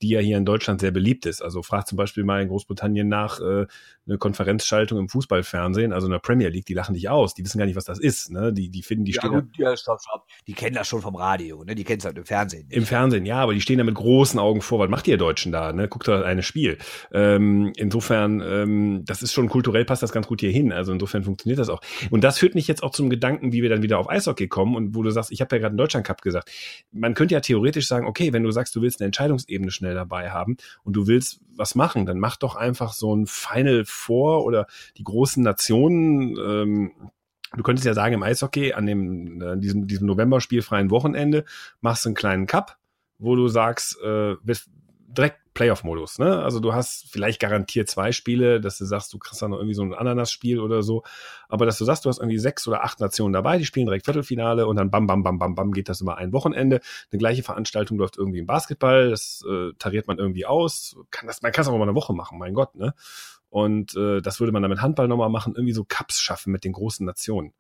die ja hier in Deutschland sehr beliebt ist. Also frag zum Beispiel mal in Großbritannien nach äh, eine Konferenzschaltung im Fußballfernsehen, also in der Premier League, die lachen dich aus, die wissen gar nicht, was das ist, ne? Die, die finden, die
ja,
stehen.
Gut, ja, stopp, stopp. Die kennen das schon vom Radio, ne? Die kennen es und im Fernsehen.
Nicht. Im Fernsehen, ja, aber die stehen da mit großen Augen vor. Was macht ihr Deutschen da? Ne? Guckt da eine Spiel. Ähm, insofern, ähm, das ist schon kulturell passt das ganz gut hier hin. Also insofern funktioniert das auch. Und das führt mich jetzt auch zum Gedanken, wie wir dann wieder auf Eishockey kommen und wo du sagst, ich habe ja gerade einen Deutschland Cup gesagt. Man könnte ja theoretisch sagen, okay, wenn du sagst, du willst eine Entscheidungsebene schnell dabei haben und du willst was machen, dann mach doch einfach so ein Final Four oder die großen Nationen. Ähm, du könntest ja sagen, im Eishockey an dem äh, diesem, diesem November-spielfreien Wochenende machst du einen kleinen Cup, wo du sagst, äh, direkt Playoff-Modus. Ne? Also du hast vielleicht garantiert zwei Spiele, dass du sagst, du kriegst dann noch irgendwie so ein Ananas-Spiel oder so. Aber dass du sagst, du hast irgendwie sechs oder acht Nationen dabei, die spielen direkt Viertelfinale und dann bam, bam, bam, bam, bam geht das über ein Wochenende. Eine gleiche Veranstaltung läuft irgendwie im Basketball, das äh, tariert man irgendwie aus. Kann das, man kann es auch mal eine Woche machen, mein Gott, ne? Und äh, das würde man dann mit Handball nochmal machen, irgendwie so Cups schaffen mit den großen Nationen.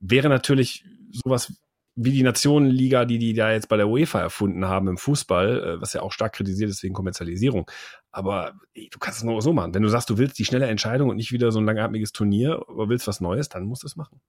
Wäre natürlich sowas wie die Nationenliga, die die da jetzt bei der UEFA erfunden haben im Fußball, äh, was ja auch stark kritisiert ist wegen Kommerzialisierung. Aber ey, du kannst es nur so machen. Wenn du sagst, du willst die schnelle Entscheidung und nicht wieder so ein langatmiges Turnier, aber willst was Neues, dann musst du es machen.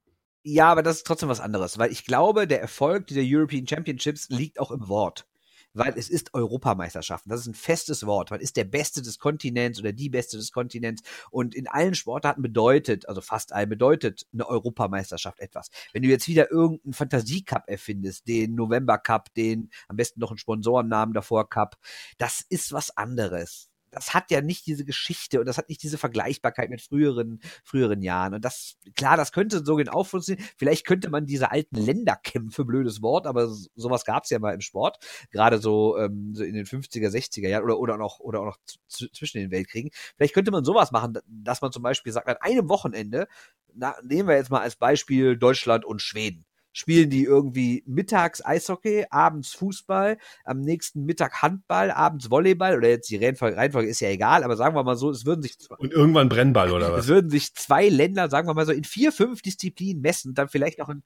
Ja, aber das ist trotzdem was anderes, weil ich glaube, der Erfolg dieser European Championships liegt auch im Wort weil es ist Europameisterschaften. Das ist ein festes Wort. Man ist der Beste des Kontinents oder die Beste des Kontinents. Und in allen Sportarten bedeutet, also fast allen bedeutet eine Europameisterschaft etwas. Wenn du jetzt wieder irgendeinen Fantasie-Cup erfindest, den November Cup, den am besten noch einen Sponsorennamen davor Cup, das ist was anderes das hat ja nicht diese Geschichte und das hat nicht diese Vergleichbarkeit mit früheren, früheren Jahren. Und das, klar, das könnte so genau funktionieren. Vielleicht könnte man diese alten Länderkämpfe, blödes Wort, aber sowas gab es ja mal im Sport, gerade so, ähm, so in den 50er, 60er Jahren oder, oder noch, oder auch noch zwischen den Weltkriegen. Vielleicht könnte man sowas machen, dass man zum Beispiel sagt, an einem Wochenende, na, nehmen wir jetzt mal als Beispiel Deutschland und Schweden spielen die irgendwie mittags Eishockey, abends Fußball, am nächsten Mittag Handball, abends Volleyball oder jetzt die Reihenfolge, Reihenfolge ist ja egal, aber sagen wir mal so, es würden sich
und irgendwann Brennball oder was?
Es würden sich zwei Länder, sagen wir mal so, in vier, fünf Disziplinen messen, dann vielleicht auch ein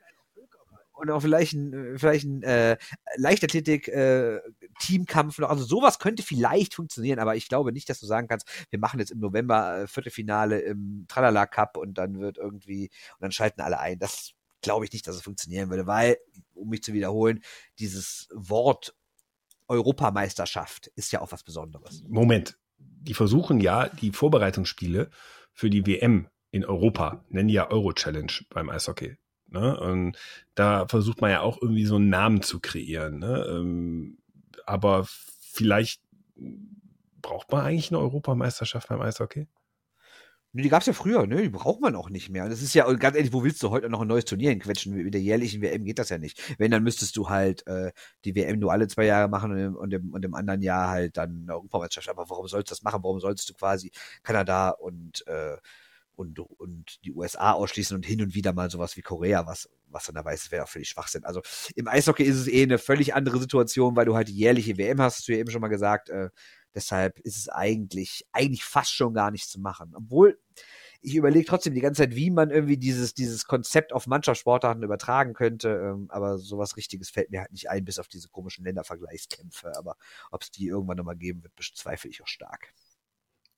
und auch vielleicht ein, vielleicht ein äh, Leichtathletik äh, Teamkampf noch. Also sowas könnte vielleicht funktionieren, aber ich glaube nicht, dass du sagen kannst, wir machen jetzt im November äh, Viertelfinale im Tralala Cup und dann wird irgendwie und dann schalten alle ein. Das glaube ich nicht, dass es funktionieren würde, weil, um mich zu wiederholen, dieses Wort Europameisterschaft ist ja auch was Besonderes.
Moment, die versuchen ja die Vorbereitungsspiele für die WM in Europa, nennen die ja Euro Challenge beim Eishockey. Ne? Und da versucht man ja auch irgendwie so einen Namen zu kreieren. Ne? Ähm, aber vielleicht braucht man eigentlich eine Europameisterschaft beim Eishockey?
Die gab's ja früher, ne? Die braucht man auch nicht mehr. Das ist ja, ganz ehrlich, wo willst du heute noch ein neues Turnier hinquetschen? Mit der jährlichen WM geht das ja nicht. Wenn, dann müsstest du halt äh, die WM nur alle zwei Jahre machen und im, und im, und im anderen Jahr halt dann eine Europameisterschaft. Aber warum sollst du das machen? Warum sollst du quasi Kanada und, äh, und, und die USA ausschließen und hin und wieder mal sowas wie Korea, was, was dann dabei ist, wäre auch völlig Schwachsinn. Also im Eishockey ist es eh eine völlig andere Situation, weil du halt die jährliche WM hast, hast du ja eben schon mal gesagt, äh, Deshalb ist es eigentlich, eigentlich fast schon gar nicht zu machen. Obwohl, ich überlege trotzdem die ganze Zeit, wie man irgendwie dieses, dieses Konzept auf Mannschaftssportarten übertragen könnte. Ähm, aber sowas Richtiges fällt mir halt nicht ein, bis auf diese komischen Ländervergleichskämpfe. Aber ob es die irgendwann nochmal geben wird, bezweifle ich auch stark.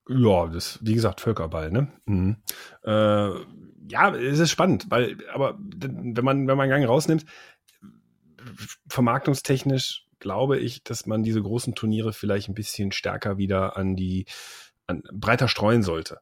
Ja, das, wie gesagt, Völkerball, ne? Mhm. Äh, ja, es ist spannend, weil, aber wenn man, wenn man einen Gang rausnimmt, vermarktungstechnisch glaube ich, dass man diese großen Turniere vielleicht ein bisschen stärker wieder an die, an, breiter streuen sollte.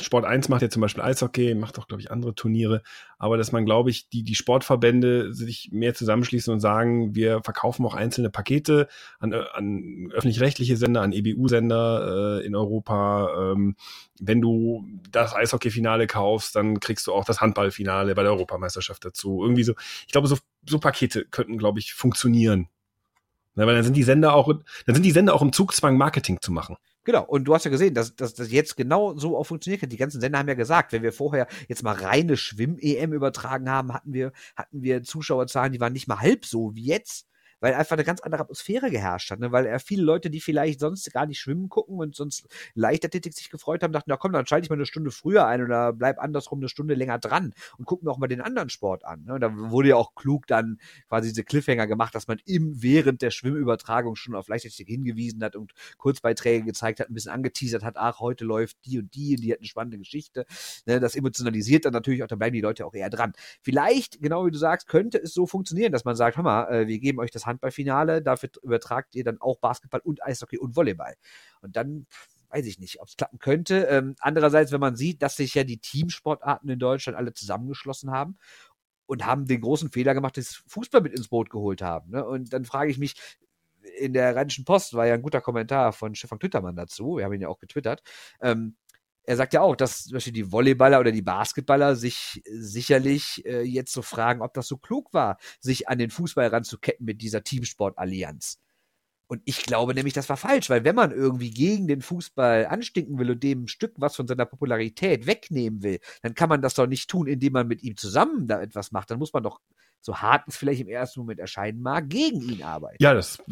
Sport 1 macht ja zum Beispiel Eishockey, macht auch, glaube ich, andere Turniere, aber dass man, glaube ich, die, die Sportverbände sich mehr zusammenschließen und sagen, wir verkaufen auch einzelne Pakete an, an öffentlich-rechtliche Sender, an EBU-Sender äh, in Europa. Ähm, wenn du das Eishockey-Finale kaufst, dann kriegst du auch das Handballfinale bei der Europameisterschaft dazu. Irgendwie so. Ich glaube, so, so Pakete könnten, glaube ich, funktionieren. Ne, weil dann sind die Sender auch, dann sind die Sender auch im Zugzwang, Marketing zu machen.
Genau, und du hast ja gesehen, dass, dass das jetzt genau so auch funktioniert hat. Die ganzen Sender haben ja gesagt, wenn wir vorher jetzt mal reine Schwimm-EM übertragen haben, hatten wir, hatten wir Zuschauerzahlen, die waren nicht mal halb so wie jetzt weil einfach eine ganz andere Atmosphäre geherrscht hat, ne? weil er viele Leute, die vielleicht sonst gar nicht schwimmen gucken und sonst Leichtathletik sich gefreut haben, dachten, na komm, dann schalte ich mal eine Stunde früher ein oder bleib andersrum eine Stunde länger dran und guck mir auch mal den anderen Sport an. Ne? Da wurde ja auch klug dann quasi diese Cliffhanger gemacht, dass man im während der Schwimmübertragung schon auf Leichtathletik hingewiesen hat und Kurzbeiträge gezeigt hat, ein bisschen angeteasert hat, ach, heute läuft die und die und die hat eine spannende Geschichte. Ne? Das emotionalisiert dann natürlich auch, da bleiben die Leute auch eher dran. Vielleicht, genau wie du sagst, könnte es so funktionieren, dass man sagt, hör mal, äh, wir geben euch das Handballfinale, dafür übertragt ihr dann auch Basketball und Eishockey und Volleyball. Und dann weiß ich nicht, ob es klappen könnte. Ähm, andererseits, wenn man sieht, dass sich ja die Teamsportarten in Deutschland alle zusammengeschlossen haben und haben den großen Fehler gemacht, dass Fußball mit ins Boot geholt haben. Ne? Und dann frage ich mich, in der Rheinischen Post war ja ein guter Kommentar von Stefan Tüttermann dazu, wir haben ihn ja auch getwittert. Ähm, er sagt ja auch, dass zum Beispiel die Volleyballer oder die Basketballer sich sicherlich äh, jetzt so fragen, ob das so klug war, sich an den Fußball ranzuketten mit dieser Teamsportallianz. Und ich glaube nämlich, das war falsch, weil wenn man irgendwie gegen den Fußball anstinken will und dem ein Stück was von seiner Popularität wegnehmen will, dann kann man das doch nicht tun, indem man mit ihm zusammen da etwas macht. Dann muss man doch, so hart es vielleicht im ersten Moment erscheinen mag, gegen ihn arbeiten.
Ja, das,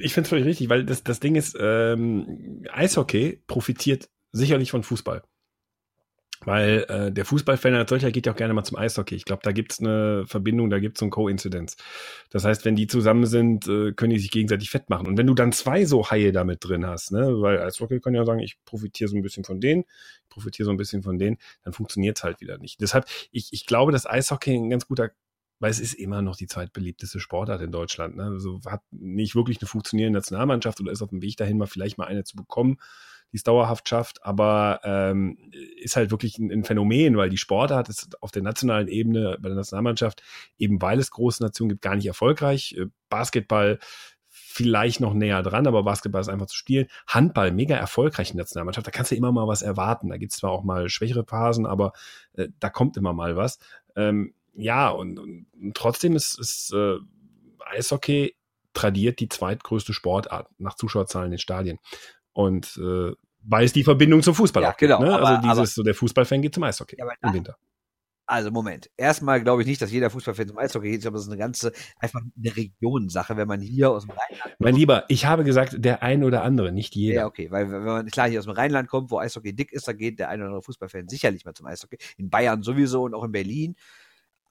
ich finde es völlig richtig, weil das, das Ding ist, ähm, Eishockey profitiert sicherlich von Fußball. Weil äh, der Fußballfan als solcher geht ja auch gerne mal zum Eishockey. Ich glaube, da gibt's eine Verbindung, da gibt's so ein Co-Inzidenz. Das heißt, wenn die zusammen sind, äh, können die sich gegenseitig fett machen. Und wenn du dann zwei so Haie damit drin hast, ne, weil Eishockey kann ja sagen, ich profitiere so ein bisschen von denen, ich profitiere so ein bisschen von denen, dann funktioniert's halt wieder nicht. Deshalb, ich, ich glaube, dass Eishockey ein ganz guter weil es ist immer noch die zweitbeliebteste Sportart in Deutschland. Ne? Also hat nicht wirklich eine funktionierende Nationalmannschaft oder ist auf dem Weg dahin, mal vielleicht mal eine zu bekommen die es dauerhaft schafft, aber ähm, ist halt wirklich ein, ein Phänomen, weil die Sportart ist auf der nationalen Ebene bei der Nationalmannschaft, eben weil es große Nationen gibt, gar nicht erfolgreich. Äh, Basketball vielleicht noch näher dran, aber Basketball ist einfach zu spielen. Handball, mega erfolgreich in der Nationalmannschaft. Da kannst du immer mal was erwarten. Da gibt es zwar auch mal schwächere Phasen, aber äh, da kommt immer mal was. Ähm, ja, und, und, trotzdem ist, ist äh, Eishockey tradiert die zweitgrößte Sportart nach Zuschauerzahlen in den Stadien. Und äh, weil es die Verbindung zum Fußball
ja,
auch gibt.
Genau,
ne?
aber,
also dieses,
aber,
so der Fußballfan geht zum Eishockey
ja,
im Winter.
Also Moment. Erstmal glaube ich nicht, dass jeder Fußballfan zum Eishockey geht, aber es ist eine ganze, einfach eine Regionensache, wenn man hier aus dem Rheinland
Mein Lieber, ich habe gesagt, der ein oder andere, nicht jeder.
Ja, okay, weil wenn man klar hier aus dem Rheinland kommt, wo Eishockey dick ist, da geht der ein oder andere Fußballfan sicherlich mal zum Eishockey. In Bayern sowieso und auch in Berlin.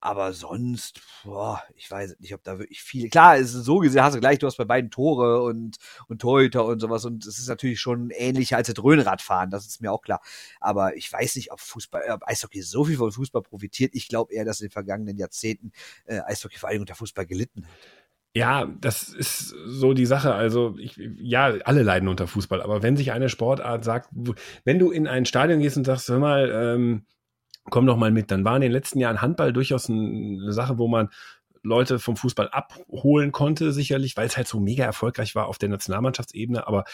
Aber sonst, boah, ich weiß nicht, ob da wirklich viel. Klar, es ist so gesehen, hast du gleich, du hast bei beiden Tore und, und Torhüter und sowas. Und es ist natürlich schon ähnlicher als das Röhnradfahren, das ist mir auch klar. Aber ich weiß nicht, ob Fußball, ob Eishockey so viel von Fußball profitiert. Ich glaube eher, dass in den vergangenen Jahrzehnten äh, Eishockey vor allem unter Fußball gelitten hat.
Ja, das ist so die Sache. Also, ich, ja, alle leiden unter Fußball. Aber wenn sich eine Sportart sagt, wenn du in ein Stadion gehst und sagst, hör mal, ähm, komm doch mal mit. Dann war in den letzten Jahren Handball durchaus eine Sache, wo man Leute vom Fußball abholen konnte, sicherlich, weil es halt so mega erfolgreich war auf der Nationalmannschaftsebene. Aber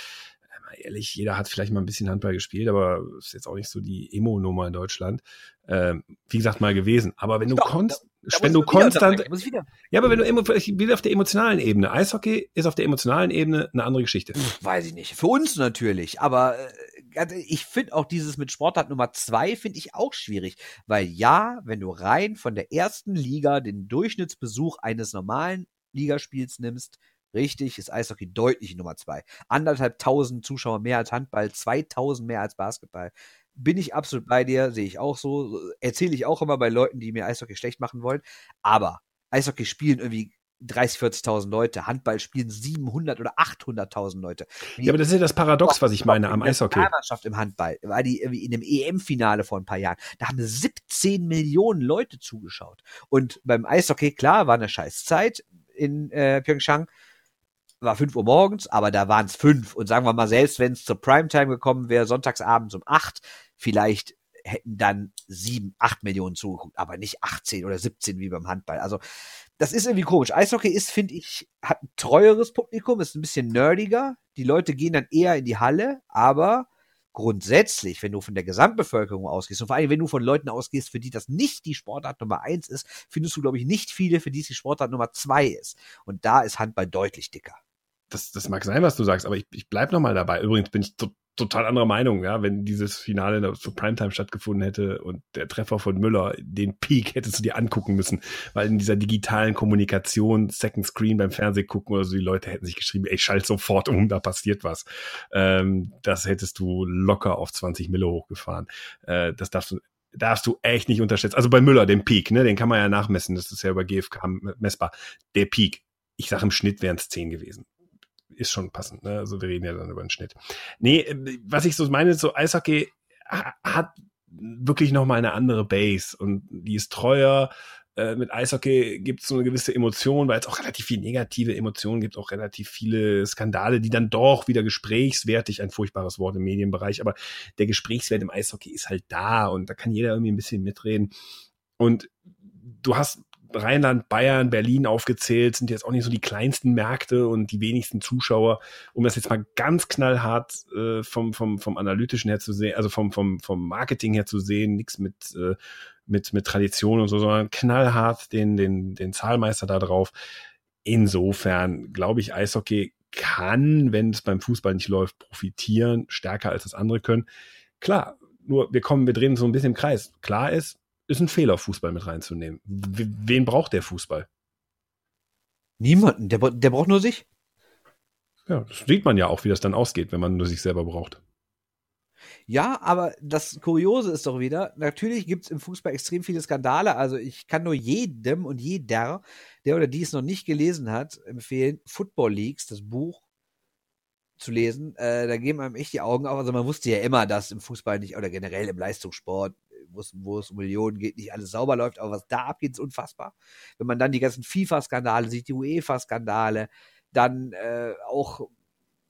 äh, ehrlich, jeder hat vielleicht mal ein bisschen Handball gespielt, aber ist jetzt auch nicht so die Emo-Nummer in Deutschland. Ähm, wie gesagt, mal gewesen. Aber wenn du konst, da wenn du konstant, ja, aber wenn du wieder auf der emotionalen Ebene, Eishockey ist auf der emotionalen Ebene eine andere Geschichte.
Weiß ich nicht. Für uns natürlich, aber äh, ich finde auch dieses mit Sportart Nummer zwei finde ich auch schwierig, weil ja, wenn du rein von der ersten Liga den Durchschnittsbesuch eines normalen Ligaspiels nimmst, richtig, ist Eishockey deutlich Nummer zwei. Anderthalb tausend Zuschauer mehr als Handball, 2000 mehr als Basketball. Bin ich absolut bei dir, sehe ich auch so. Erzähle ich auch immer bei Leuten, die mir Eishockey schlecht machen wollen. Aber Eishockey spielen irgendwie 30, 40.000 Leute. Handball spielen 700 oder 800.000 Leute.
Wie ja, aber das ist ja das Paradox, was ich meine am Eishockey. Die
im Handball war die irgendwie in dem EM-Finale vor ein paar Jahren. Da haben 17 Millionen Leute zugeschaut. Und beim Eishockey, klar, war eine scheiß Zeit in äh, Pyeongchang. War 5 Uhr morgens, aber da waren es 5. Und sagen wir mal, selbst wenn es zur Primetime gekommen wäre, sonntagsabends um 8, vielleicht hätten dann 7, 8 Millionen zugeguckt, aber nicht 18 oder 17 wie beim Handball. Also das ist irgendwie komisch. Eishockey ist, finde ich, hat ein treueres Publikum, ist ein bisschen nerdiger. Die Leute gehen dann eher in die Halle, aber grundsätzlich, wenn du von der Gesamtbevölkerung ausgehst und vor allem, wenn du von Leuten ausgehst, für die das nicht die Sportart Nummer eins ist, findest du, glaube ich, nicht viele, für die es die Sportart Nummer zwei ist. Und da ist Handball deutlich dicker.
Das, das mag sein, was du sagst, aber ich, ich bleib noch mal dabei. Übrigens bin ich total anderer Meinung, ja, wenn dieses Finale zur Primetime stattgefunden hätte und der Treffer von Müller, den Peak hättest du dir angucken müssen, weil in dieser digitalen Kommunikation, Second Screen beim Fernsehen gucken oder so, die Leute hätten sich geschrieben, ey, schalt sofort um, da passiert was. Ähm, das hättest du locker auf 20 Mille hochgefahren. Äh, das darfst du darfst du echt nicht unterschätzen. Also bei Müller, den Peak, ne, den kann man ja nachmessen, das ist ja über GFK messbar. Der Peak, ich sage im Schnitt wären es 10 gewesen ist schon passend. Ne? Also wir reden ja dann über den Schnitt. Nee, äh, was ich so meine, so Eishockey hat wirklich noch mal eine andere Base und die ist treuer. Äh, mit Eishockey gibt es so eine gewisse Emotion, weil es auch relativ viel negative Emotionen gibt, auch relativ viele Skandale, die dann doch wieder gesprächswertig, ein furchtbares Wort im Medienbereich, aber der Gesprächswert im Eishockey ist halt da und da kann jeder irgendwie ein bisschen mitreden. Und du hast Rheinland, Bayern, Berlin aufgezählt, sind jetzt auch nicht so die kleinsten Märkte und die wenigsten Zuschauer. Um das jetzt mal ganz knallhart äh, vom, vom, vom analytischen her zu sehen, also vom, vom, vom Marketing her zu sehen, nichts mit, äh, mit, mit Tradition und so, sondern knallhart den, den, den Zahlmeister da drauf. Insofern glaube ich, Eishockey kann, wenn es beim Fußball nicht läuft, profitieren, stärker als das andere können. Klar, nur wir kommen, wir drehen so ein bisschen im Kreis. Klar ist, ist ein Fehler, Fußball mit reinzunehmen. Wen braucht der Fußball?
Niemanden, der, der braucht nur sich.
Ja, das sieht man ja auch, wie das dann ausgeht, wenn man nur sich selber braucht.
Ja, aber das Kuriose ist doch wieder, natürlich gibt es im Fußball extrem viele Skandale. Also ich kann nur jedem und jeder, der oder die es noch nicht gelesen hat, empfehlen, Football Leagues, das Buch zu lesen. Äh, da geben einem echt die Augen auf. Also man wusste ja immer, dass im Fußball nicht oder generell im Leistungssport wo es um Millionen geht, nicht alles sauber läuft, aber was da abgeht, ist unfassbar. Wenn man dann die ganzen FIFA-Skandale sieht, die UEFA-Skandale, dann äh, auch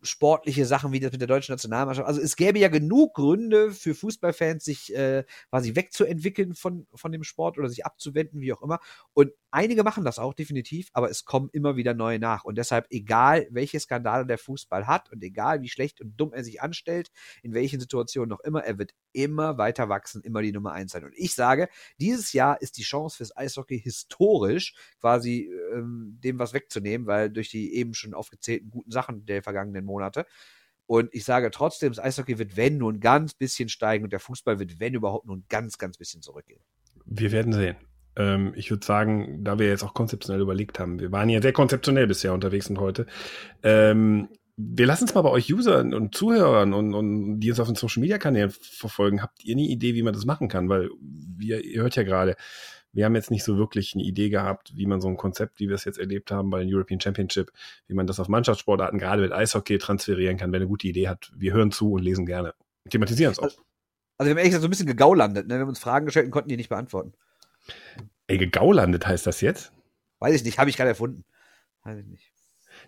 sportliche Sachen wie das mit der deutschen Nationalmannschaft. Also es gäbe ja genug Gründe für Fußballfans, sich äh, quasi wegzuentwickeln von, von dem Sport oder sich abzuwenden, wie auch immer. Und einige machen das auch definitiv, aber es kommen immer wieder neue nach. Und deshalb, egal welche Skandale der Fußball hat und egal wie schlecht und dumm er sich anstellt, in welchen Situationen noch immer, er wird immer weiter wachsen, immer die Nummer eins sein. Und ich sage, dieses Jahr ist die Chance fürs Eishockey historisch quasi ähm, dem was wegzunehmen, weil durch die eben schon aufgezählten guten Sachen der vergangenen Monate und ich sage trotzdem, das Eishockey wird, wenn, nur ein ganz bisschen steigen und der Fußball wird, wenn überhaupt, nur ein ganz, ganz bisschen zurückgehen.
Wir werden sehen. Ähm, ich würde sagen, da wir jetzt auch konzeptionell überlegt haben, wir waren ja sehr konzeptionell bisher unterwegs und heute. Ähm, wir lassen es mal bei euch Usern und Zuhörern und, und die uns auf den Social Media Kanälen verfolgen. Habt ihr eine Idee, wie man das machen kann? Weil wir, ihr hört ja gerade, wir haben jetzt nicht so wirklich eine Idee gehabt, wie man so ein Konzept, wie wir es jetzt erlebt haben bei den European Championship, wie man das auf Mannschaftssportarten, gerade mit Eishockey, transferieren kann. Wer eine gute Idee hat, wir hören zu und lesen gerne. Thematisieren es auch.
Also, also wir haben ehrlich gesagt so ein bisschen gegaulandet. Ne? Wir haben uns Fragen gestellt und konnten die nicht beantworten.
Ey, gegaulandet heißt das jetzt?
Weiß ich nicht, habe ich gerade erfunden. Weiß ich nicht.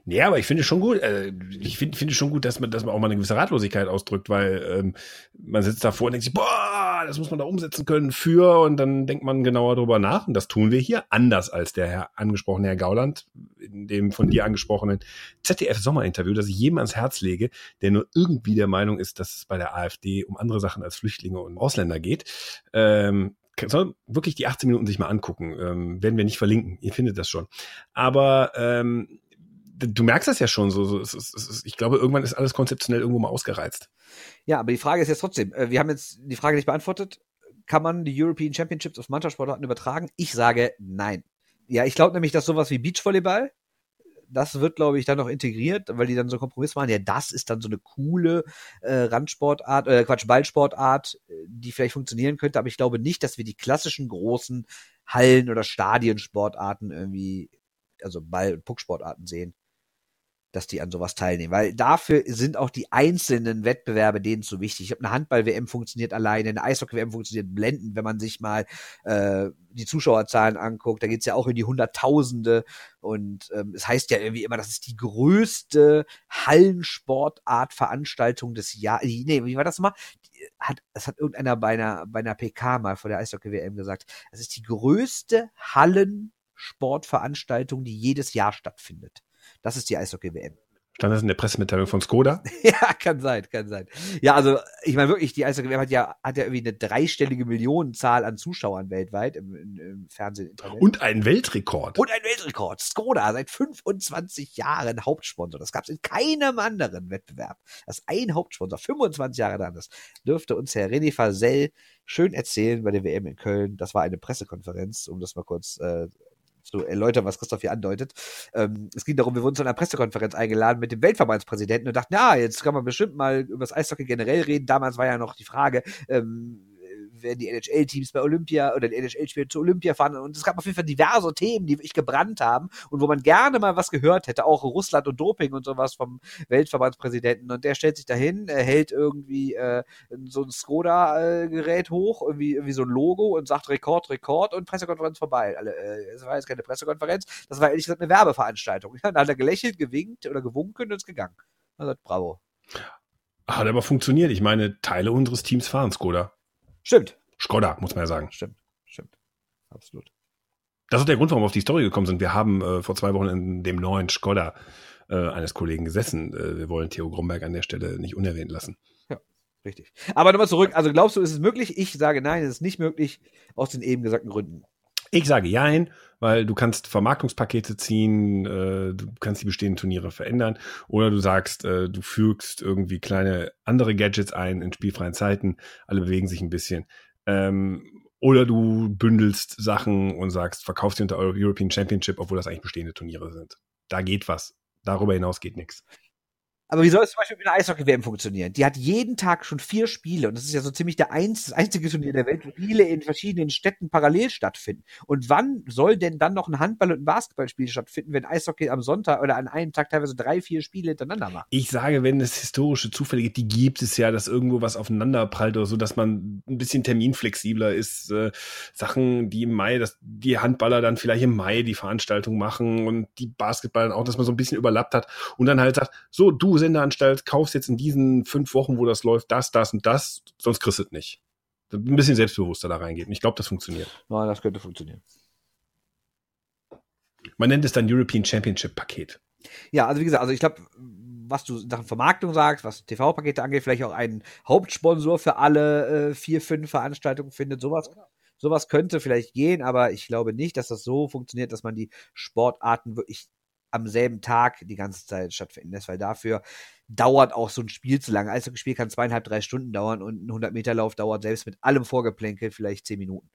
Nee, aber ich finde schon gut, äh, ich finde finde schon gut, dass man, dass man auch mal eine gewisse Ratlosigkeit ausdrückt, weil ähm, man sitzt davor und denkt sich, boah, das muss man da umsetzen können für und dann denkt man genauer drüber nach und das tun wir hier anders als der Herr angesprochene Herr Gauland in dem von dir angesprochenen ZDF-Sommerinterview, das ich jedem ans Herz lege, der nur irgendwie der Meinung ist, dass es bei der AfD um andere Sachen als Flüchtlinge und Ausländer geht. Ähm, soll wirklich die 18 Minuten sich mal angucken. Ähm, werden wir nicht verlinken. Ihr findet das schon. Aber ähm, du merkst das ja schon so. so es es ist, ich glaube, irgendwann ist alles konzeptionell irgendwo mal ausgereizt.
Ja, aber die Frage ist jetzt trotzdem, äh, wir haben jetzt die Frage nicht beantwortet. Kann man die European Championships auf Mannschaftssportarten übertragen? Ich sage nein. Ja, ich glaube nämlich, dass sowas wie Beachvolleyball, das wird, glaube ich, dann noch integriert, weil die dann so einen Kompromiss machen. Ja, das ist dann so eine coole äh, Randsportart, äh, Quatsch, Ballsportart, äh, die vielleicht funktionieren könnte, aber ich glaube nicht, dass wir die klassischen großen Hallen- oder Stadionsportarten irgendwie, also Ball- und Pucksportarten sehen dass die an sowas teilnehmen. Weil dafür sind auch die einzelnen Wettbewerbe denen zu wichtig. Ich habe eine Handball-WM funktioniert alleine, eine Eishockey-WM funktioniert blendend, wenn man sich mal äh, die Zuschauerzahlen anguckt. Da geht's ja auch in die Hunderttausende. Und ähm, es heißt ja irgendwie immer, das ist die größte Hallensportart-Veranstaltung des Jahres. Nee, wie war das mal? Hat, das hat irgendeiner bei einer, bei einer PK mal vor der Eishockey-WM gesagt. Das ist die größte Hallensportveranstaltung, die jedes Jahr stattfindet. Das ist die Eishockey-WM.
Stand das in der Pressemitteilung von Skoda?
ja, kann sein, kann sein. Ja, also ich meine wirklich, die Eishockey-WM hat ja, hat ja irgendwie eine dreistellige Millionenzahl an Zuschauern weltweit im, im, Fernsehen.
Internet. Und einen Weltrekord.
Und ein Weltrekord. Skoda seit 25 Jahren Hauptsponsor. Das gab es in keinem anderen Wettbewerb. Das ein Hauptsponsor, 25 Jahre lang. Das dürfte uns Herr René Fasel schön erzählen bei der WM in Köln. Das war eine Pressekonferenz, um das mal kurz äh, zu erläutern, was Christoph hier andeutet. Ähm, es ging darum, wir wurden zu einer Pressekonferenz eingeladen mit dem Weltverbandspräsidenten und dachten, ja, jetzt kann man bestimmt mal über das Eishockey generell reden. Damals war ja noch die Frage, ähm, werden die NHL-Teams bei Olympia oder die NHL-Spiele zu Olympia fahren und es gab auf jeden Fall diverse Themen, die wirklich gebrannt haben und wo man gerne mal was gehört hätte, auch Russland und Doping und sowas vom Weltverbandspräsidenten und der stellt sich dahin, hält irgendwie äh, so ein Skoda-Gerät hoch, irgendwie, irgendwie so ein Logo und sagt Rekord, Rekord und Pressekonferenz vorbei. Alle, äh, es war jetzt keine Pressekonferenz, das war ehrlich gesagt eine Werbeveranstaltung. Dann hat er gelächelt, gewinkt oder gewunken und ist gegangen. Er sagt, bravo.
Hat aber funktioniert. Ich meine, Teile unseres Teams fahren Skoda.
Stimmt.
Skoda, muss man ja sagen.
Stimmt, stimmt. Absolut.
Das ist der Grund, warum wir auf die Story gekommen sind. Wir haben äh, vor zwei Wochen in dem neuen Skoda äh, eines Kollegen gesessen. Äh, wir wollen Theo Gromberg an der Stelle nicht unerwähnt lassen.
Ja, richtig. Aber nochmal zurück. Also glaubst du, ist es möglich? Ich sage nein, es ist nicht möglich, aus den eben gesagten Gründen.
Ich sage Jein, weil du kannst Vermarktungspakete ziehen, äh, du kannst die bestehenden Turniere verändern oder du sagst, äh, du fügst irgendwie kleine andere Gadgets ein in spielfreien Zeiten, alle bewegen sich ein bisschen. Ähm, oder du bündelst Sachen und sagst, verkaufst die unter European Championship, obwohl das eigentlich bestehende Turniere sind. Da geht was. Darüber hinaus geht nichts.
Aber wie soll es zum Beispiel mit einer Eishockey-WM funktionieren? Die hat jeden Tag schon vier Spiele und das ist ja so ziemlich der einz das einzige Turnier der Welt, wo Spiele in verschiedenen Städten parallel stattfinden. Und wann soll denn dann noch ein Handball- und ein Basketballspiel stattfinden, wenn Eishockey am Sonntag oder an einem Tag teilweise drei, vier Spiele hintereinander macht?
Ich sage, wenn es historische Zufälle gibt, die gibt es ja, dass irgendwo was aufeinander prallt oder so, dass man ein bisschen terminflexibler ist. Äh, Sachen, die im Mai, dass die Handballer dann vielleicht im Mai die Veranstaltung machen und die Basketballer auch, dass man so ein bisschen überlappt hat und dann halt sagt, so, du Sendeanstalt, kaufst jetzt in diesen fünf Wochen, wo das läuft, das, das und das, sonst kriegst du es nicht. Ein bisschen selbstbewusster da reingehen. Ich glaube, das funktioniert.
Nein, das könnte funktionieren.
Man nennt es dann European Championship Paket.
Ja, also wie gesagt, also ich glaube, was du nach Vermarktung sagst, was TV-Pakete angeht, vielleicht auch einen Hauptsponsor für alle äh, vier, fünf Veranstaltungen findet, sowas. Sowas könnte vielleicht gehen, aber ich glaube nicht, dass das so funktioniert, dass man die Sportarten wirklich am selben Tag die ganze Zeit stattfinden lässt, weil dafür dauert auch so ein Spiel zu lange. Also ein Spiel kann zweieinhalb, drei Stunden dauern und ein 100-Meter-Lauf dauert selbst mit allem Vorgeplänkel vielleicht zehn Minuten.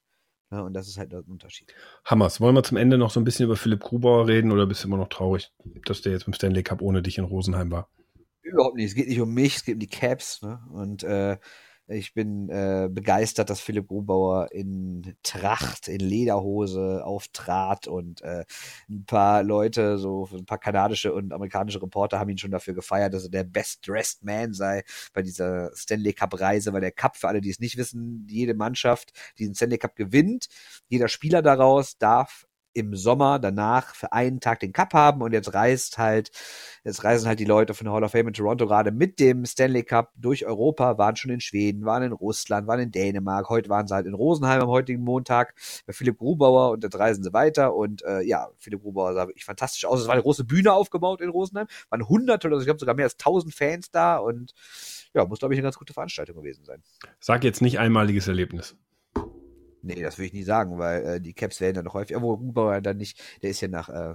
Ja, und das ist halt der Unterschied.
Hammers. Wollen wir zum Ende noch so ein bisschen über Philipp Grubauer reden oder bist du immer noch traurig, dass der jetzt beim Stanley Cup ohne dich in Rosenheim war?
Überhaupt nicht. Es geht nicht um mich, es geht um die Caps. Ne? Und äh, ich bin äh, begeistert, dass Philipp Grubauer in Tracht, in Lederhose auftrat und äh, ein paar Leute, so ein paar kanadische und amerikanische Reporter haben ihn schon dafür gefeiert, dass er der Best Dressed Man sei bei dieser Stanley Cup Reise, weil der Cup, für alle, die es nicht wissen, jede Mannschaft, die den Stanley Cup gewinnt, jeder Spieler daraus darf im Sommer danach für einen Tag den Cup haben und jetzt reist halt, jetzt reisen halt die Leute von der Hall of Fame in Toronto gerade mit dem Stanley Cup durch Europa, waren schon in Schweden, waren in Russland, waren in Dänemark, heute waren sie halt in Rosenheim am heutigen Montag bei Philipp Grubauer und jetzt reisen sie weiter und äh, ja, Philipp Grubauer sah wirklich fantastisch aus. Es war eine große Bühne aufgebaut in Rosenheim, waren hunderte oder ich glaube sogar mehr als tausend Fans da und ja, muss glaube ich eine ganz gute Veranstaltung gewesen sein.
Sag jetzt nicht einmaliges Erlebnis.
Nee, das will ich nicht sagen, weil äh, die Caps werden dann noch häufig, obwohl Grubauer dann nicht, der ist ja nach äh,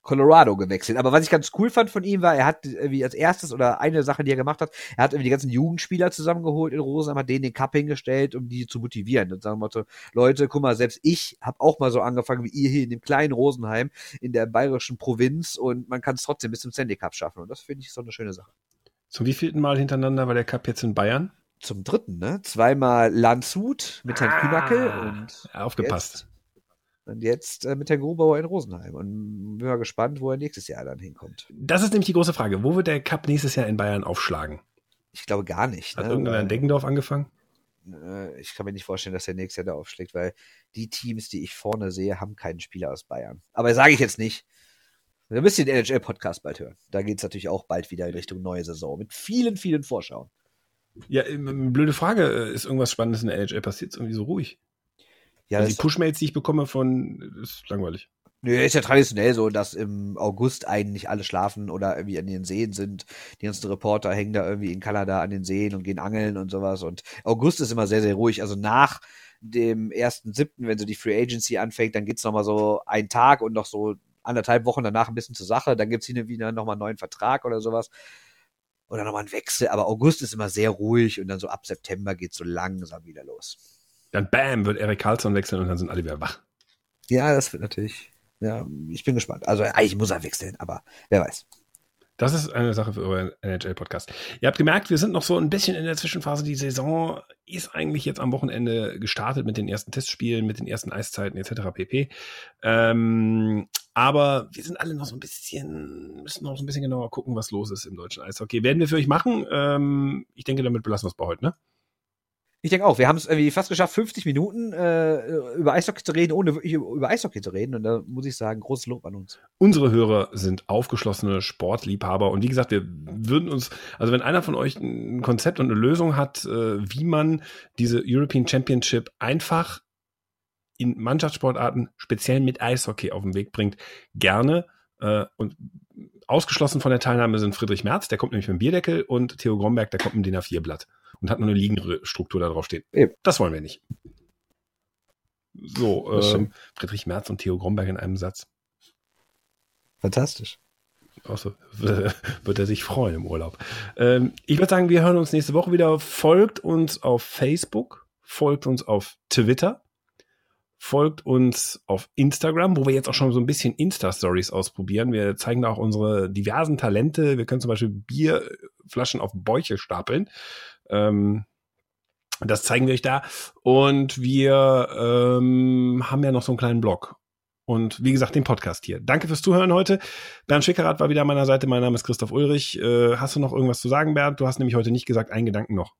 Colorado gewechselt. Aber was ich ganz cool fand von ihm war, er hat irgendwie als erstes oder eine Sache, die er gemacht hat, er hat irgendwie die ganzen Jugendspieler zusammengeholt in Rosenheim, hat denen den Cup hingestellt, um die zu motivieren. Und sagen Motto, Leute, guck mal, selbst ich habe auch mal so angefangen wie ihr hier in dem kleinen Rosenheim in der bayerischen Provinz und man kann es trotzdem bis zum Sandy Cup schaffen. Und das finde ich so eine schöne Sache.
Zum wievielten Mal hintereinander war der Cup jetzt in Bayern?
Zum dritten, ne? Zweimal Landshut mit Herrn ah, Kühnackel und
aufgepasst.
Jetzt, und jetzt äh, mit Herrn Grubauer in Rosenheim. Und bin mal gespannt, wo er nächstes Jahr dann hinkommt.
Das ist nämlich die große Frage. Wo wird der Cup nächstes Jahr in Bayern aufschlagen?
Ich glaube gar nicht.
Hat ne? irgendwer in Deckendorf angefangen?
Äh, ich kann mir nicht vorstellen, dass der nächstes Jahr da aufschlägt, weil die Teams, die ich vorne sehe, haben keinen Spieler aus Bayern. Aber sage ich jetzt nicht. Wir müssen den NHL-Podcast bald hören. Da geht es natürlich auch bald wieder in Richtung neue Saison mit vielen, vielen Vorschauen.
Ja, ähm, blöde Frage. Äh, ist irgendwas Spannendes in der NHL passiert? Ist irgendwie so ruhig. Ja, also die Push-Mails, die ich bekomme von, ist langweilig.
Nö, ist ja traditionell so, dass im August eigentlich alle schlafen oder irgendwie an den Seen sind. Die ganzen Reporter hängen da irgendwie in Kanada an den Seen und gehen angeln und sowas. Und August ist immer sehr, sehr ruhig. Also nach dem ersten siebten, wenn so die Free Agency anfängt, dann geht's nochmal so einen Tag und noch so anderthalb Wochen danach ein bisschen zur Sache. Dann gibt's hier wieder nochmal einen neuen Vertrag oder sowas oder nochmal ein Wechsel. Aber August ist immer sehr ruhig und dann so ab September geht so langsam wieder los.
Dann bam, wird Eric Carlson wechseln und dann sind alle wieder wach.
Ja, das wird natürlich. Ja, ich bin gespannt. Also eigentlich muss er wechseln, aber wer weiß.
Das ist eine Sache für euren NHL-Podcast. Ihr habt gemerkt, wir sind noch so ein bisschen in der Zwischenphase. Die Saison ist eigentlich jetzt am Wochenende gestartet mit den ersten Testspielen, mit den ersten Eiszeiten etc. pp. Ähm, aber wir sind alle noch so ein bisschen, müssen noch so ein bisschen genauer gucken, was los ist im deutschen Eishockey. Werden wir für euch machen. Ähm, ich denke, damit belassen wir es bei heute, ne?
Ich denke auch, wir haben es irgendwie fast geschafft, 50 Minuten äh, über Eishockey zu reden, ohne wirklich über Eishockey zu reden. Und da muss ich sagen, großes Lob an uns.
Unsere Hörer sind aufgeschlossene Sportliebhaber. Und wie gesagt, wir würden uns, also wenn einer von euch ein Konzept und eine Lösung hat, äh, wie man diese European Championship einfach in Mannschaftssportarten, speziell mit Eishockey auf den Weg bringt, gerne. Äh, und ausgeschlossen von der Teilnahme sind Friedrich Merz, der kommt nämlich mit dem Bierdeckel, und Theo Gromberg, der kommt mit dem DIN A4-Blatt und hat nur eine liegende Struktur da drauf stehen. Eben. Das wollen wir nicht. So, ähm, Friedrich Merz und Theo Gromberg in einem Satz.
Fantastisch.
Also, wird er sich freuen im Urlaub. Ähm, ich würde sagen, wir hören uns nächste Woche wieder. Folgt uns auf Facebook, folgt uns auf Twitter, folgt uns auf Instagram, wo wir jetzt auch schon so ein bisschen Insta-Stories ausprobieren. Wir zeigen da auch unsere diversen Talente. Wir können zum Beispiel Bierflaschen auf Bäuche stapeln. Ähm, das zeigen wir euch da. Und wir ähm, haben ja noch so einen kleinen Blog. Und wie gesagt, den Podcast hier. Danke fürs Zuhören heute. Bernd Schickerath war wieder an meiner Seite. Mein Name ist Christoph Ulrich. Äh, hast du noch irgendwas zu sagen, Bernd? Du hast nämlich heute nicht gesagt, einen Gedanken noch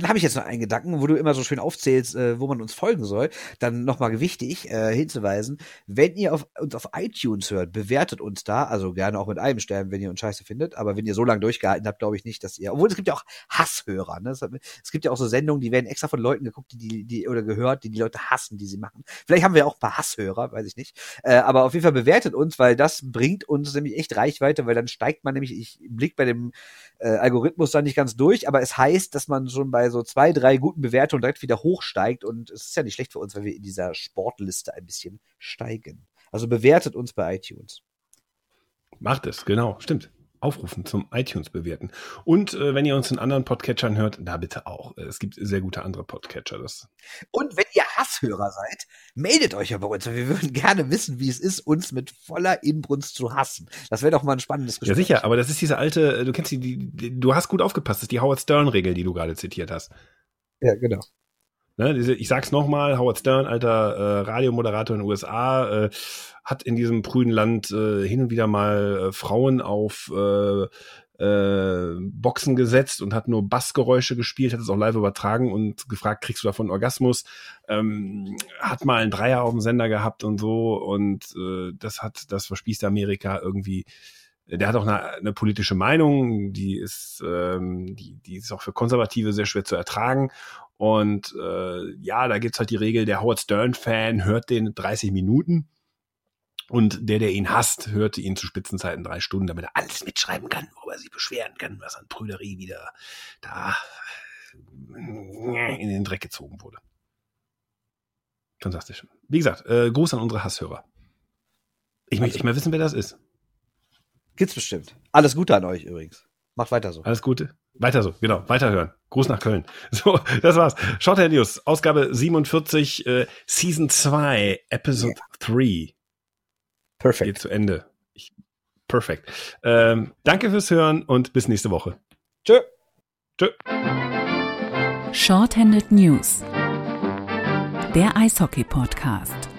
dann habe ich jetzt noch einen Gedanken, wo du immer so schön aufzählst, äh, wo man uns folgen soll. Dann nochmal wichtig äh, hinzuweisen, wenn ihr auf, uns auf iTunes hört, bewertet uns da, also gerne auch mit einem Stern, wenn ihr uns scheiße findet, aber wenn ihr so lange durchgehalten habt, glaube ich nicht, dass ihr, obwohl es gibt ja auch Hasshörer, ne? es gibt ja auch so Sendungen, die werden extra von Leuten geguckt, die, die, die oder gehört, die die Leute hassen, die sie machen. Vielleicht haben wir auch ein paar Hasshörer, weiß ich nicht. Äh, aber auf jeden Fall bewertet uns, weil das bringt uns nämlich echt Reichweite, weil dann steigt man nämlich, ich blick bei dem äh, Algorithmus da nicht ganz durch, aber es heißt, dass man schon bei bei so zwei, drei guten Bewertungen direkt wieder hochsteigt. Und es ist ja nicht schlecht für uns, wenn wir in dieser Sportliste ein bisschen steigen. Also bewertet uns bei iTunes.
Macht es, genau, stimmt aufrufen zum iTunes bewerten. Und äh, wenn ihr uns in anderen Podcatchern hört, da bitte auch. Es gibt sehr gute andere Podcatcher. Das
Und wenn ihr Hasshörer seid, meldet euch ja bei uns. Wir würden gerne wissen, wie es ist, uns mit voller Inbrunst zu hassen. Das wäre doch mal ein spannendes
Gespräch. Ja sicher, aber das ist diese alte, äh, du kennst die, die, du hast gut aufgepasst, das ist die Howard Stern-Regel, die du gerade zitiert hast.
Ja, genau.
Ne, diese, ich sag's nochmal, Howard Stern, alter äh, Radiomoderator in den USA, äh, hat in diesem prüden Land äh, hin und wieder mal äh, Frauen auf äh, Boxen gesetzt und hat nur Bassgeräusche gespielt, hat es auch live übertragen und gefragt, kriegst du davon Orgasmus? Ähm, hat mal einen Dreier auf dem Sender gehabt und so und äh, das hat, das verspießt Amerika irgendwie der hat auch eine, eine politische Meinung, die ist, ähm, die, die ist auch für Konservative sehr schwer zu ertragen. Und äh, ja, da gibt's halt die Regel, der Howard Stern-Fan hört den 30 Minuten und der, der ihn hasst, hörte ihn zu Spitzenzeiten drei Stunden, damit er alles mitschreiben kann, worüber er sich beschweren kann, was an Prüderie wieder da in den Dreck gezogen wurde. Fantastisch. Wie gesagt, äh, Gruß an unsere Hasshörer. Ich möchte nicht mehr wissen, wer das ist.
Gibt's bestimmt. Alles Gute an euch übrigens. Macht weiter so.
Alles Gute. Weiter so, genau. Weiterhören. Gruß nach Köln. So, das war's. Shorthand News, Ausgabe 47, äh, Season 2, Episode yeah. 3. Perfekt. Geht zu Ende. Ich, perfekt. Ähm, danke fürs Hören und bis nächste Woche.
Tschö.
Tschö.
Shorthanded News. Der Eishockey-Podcast.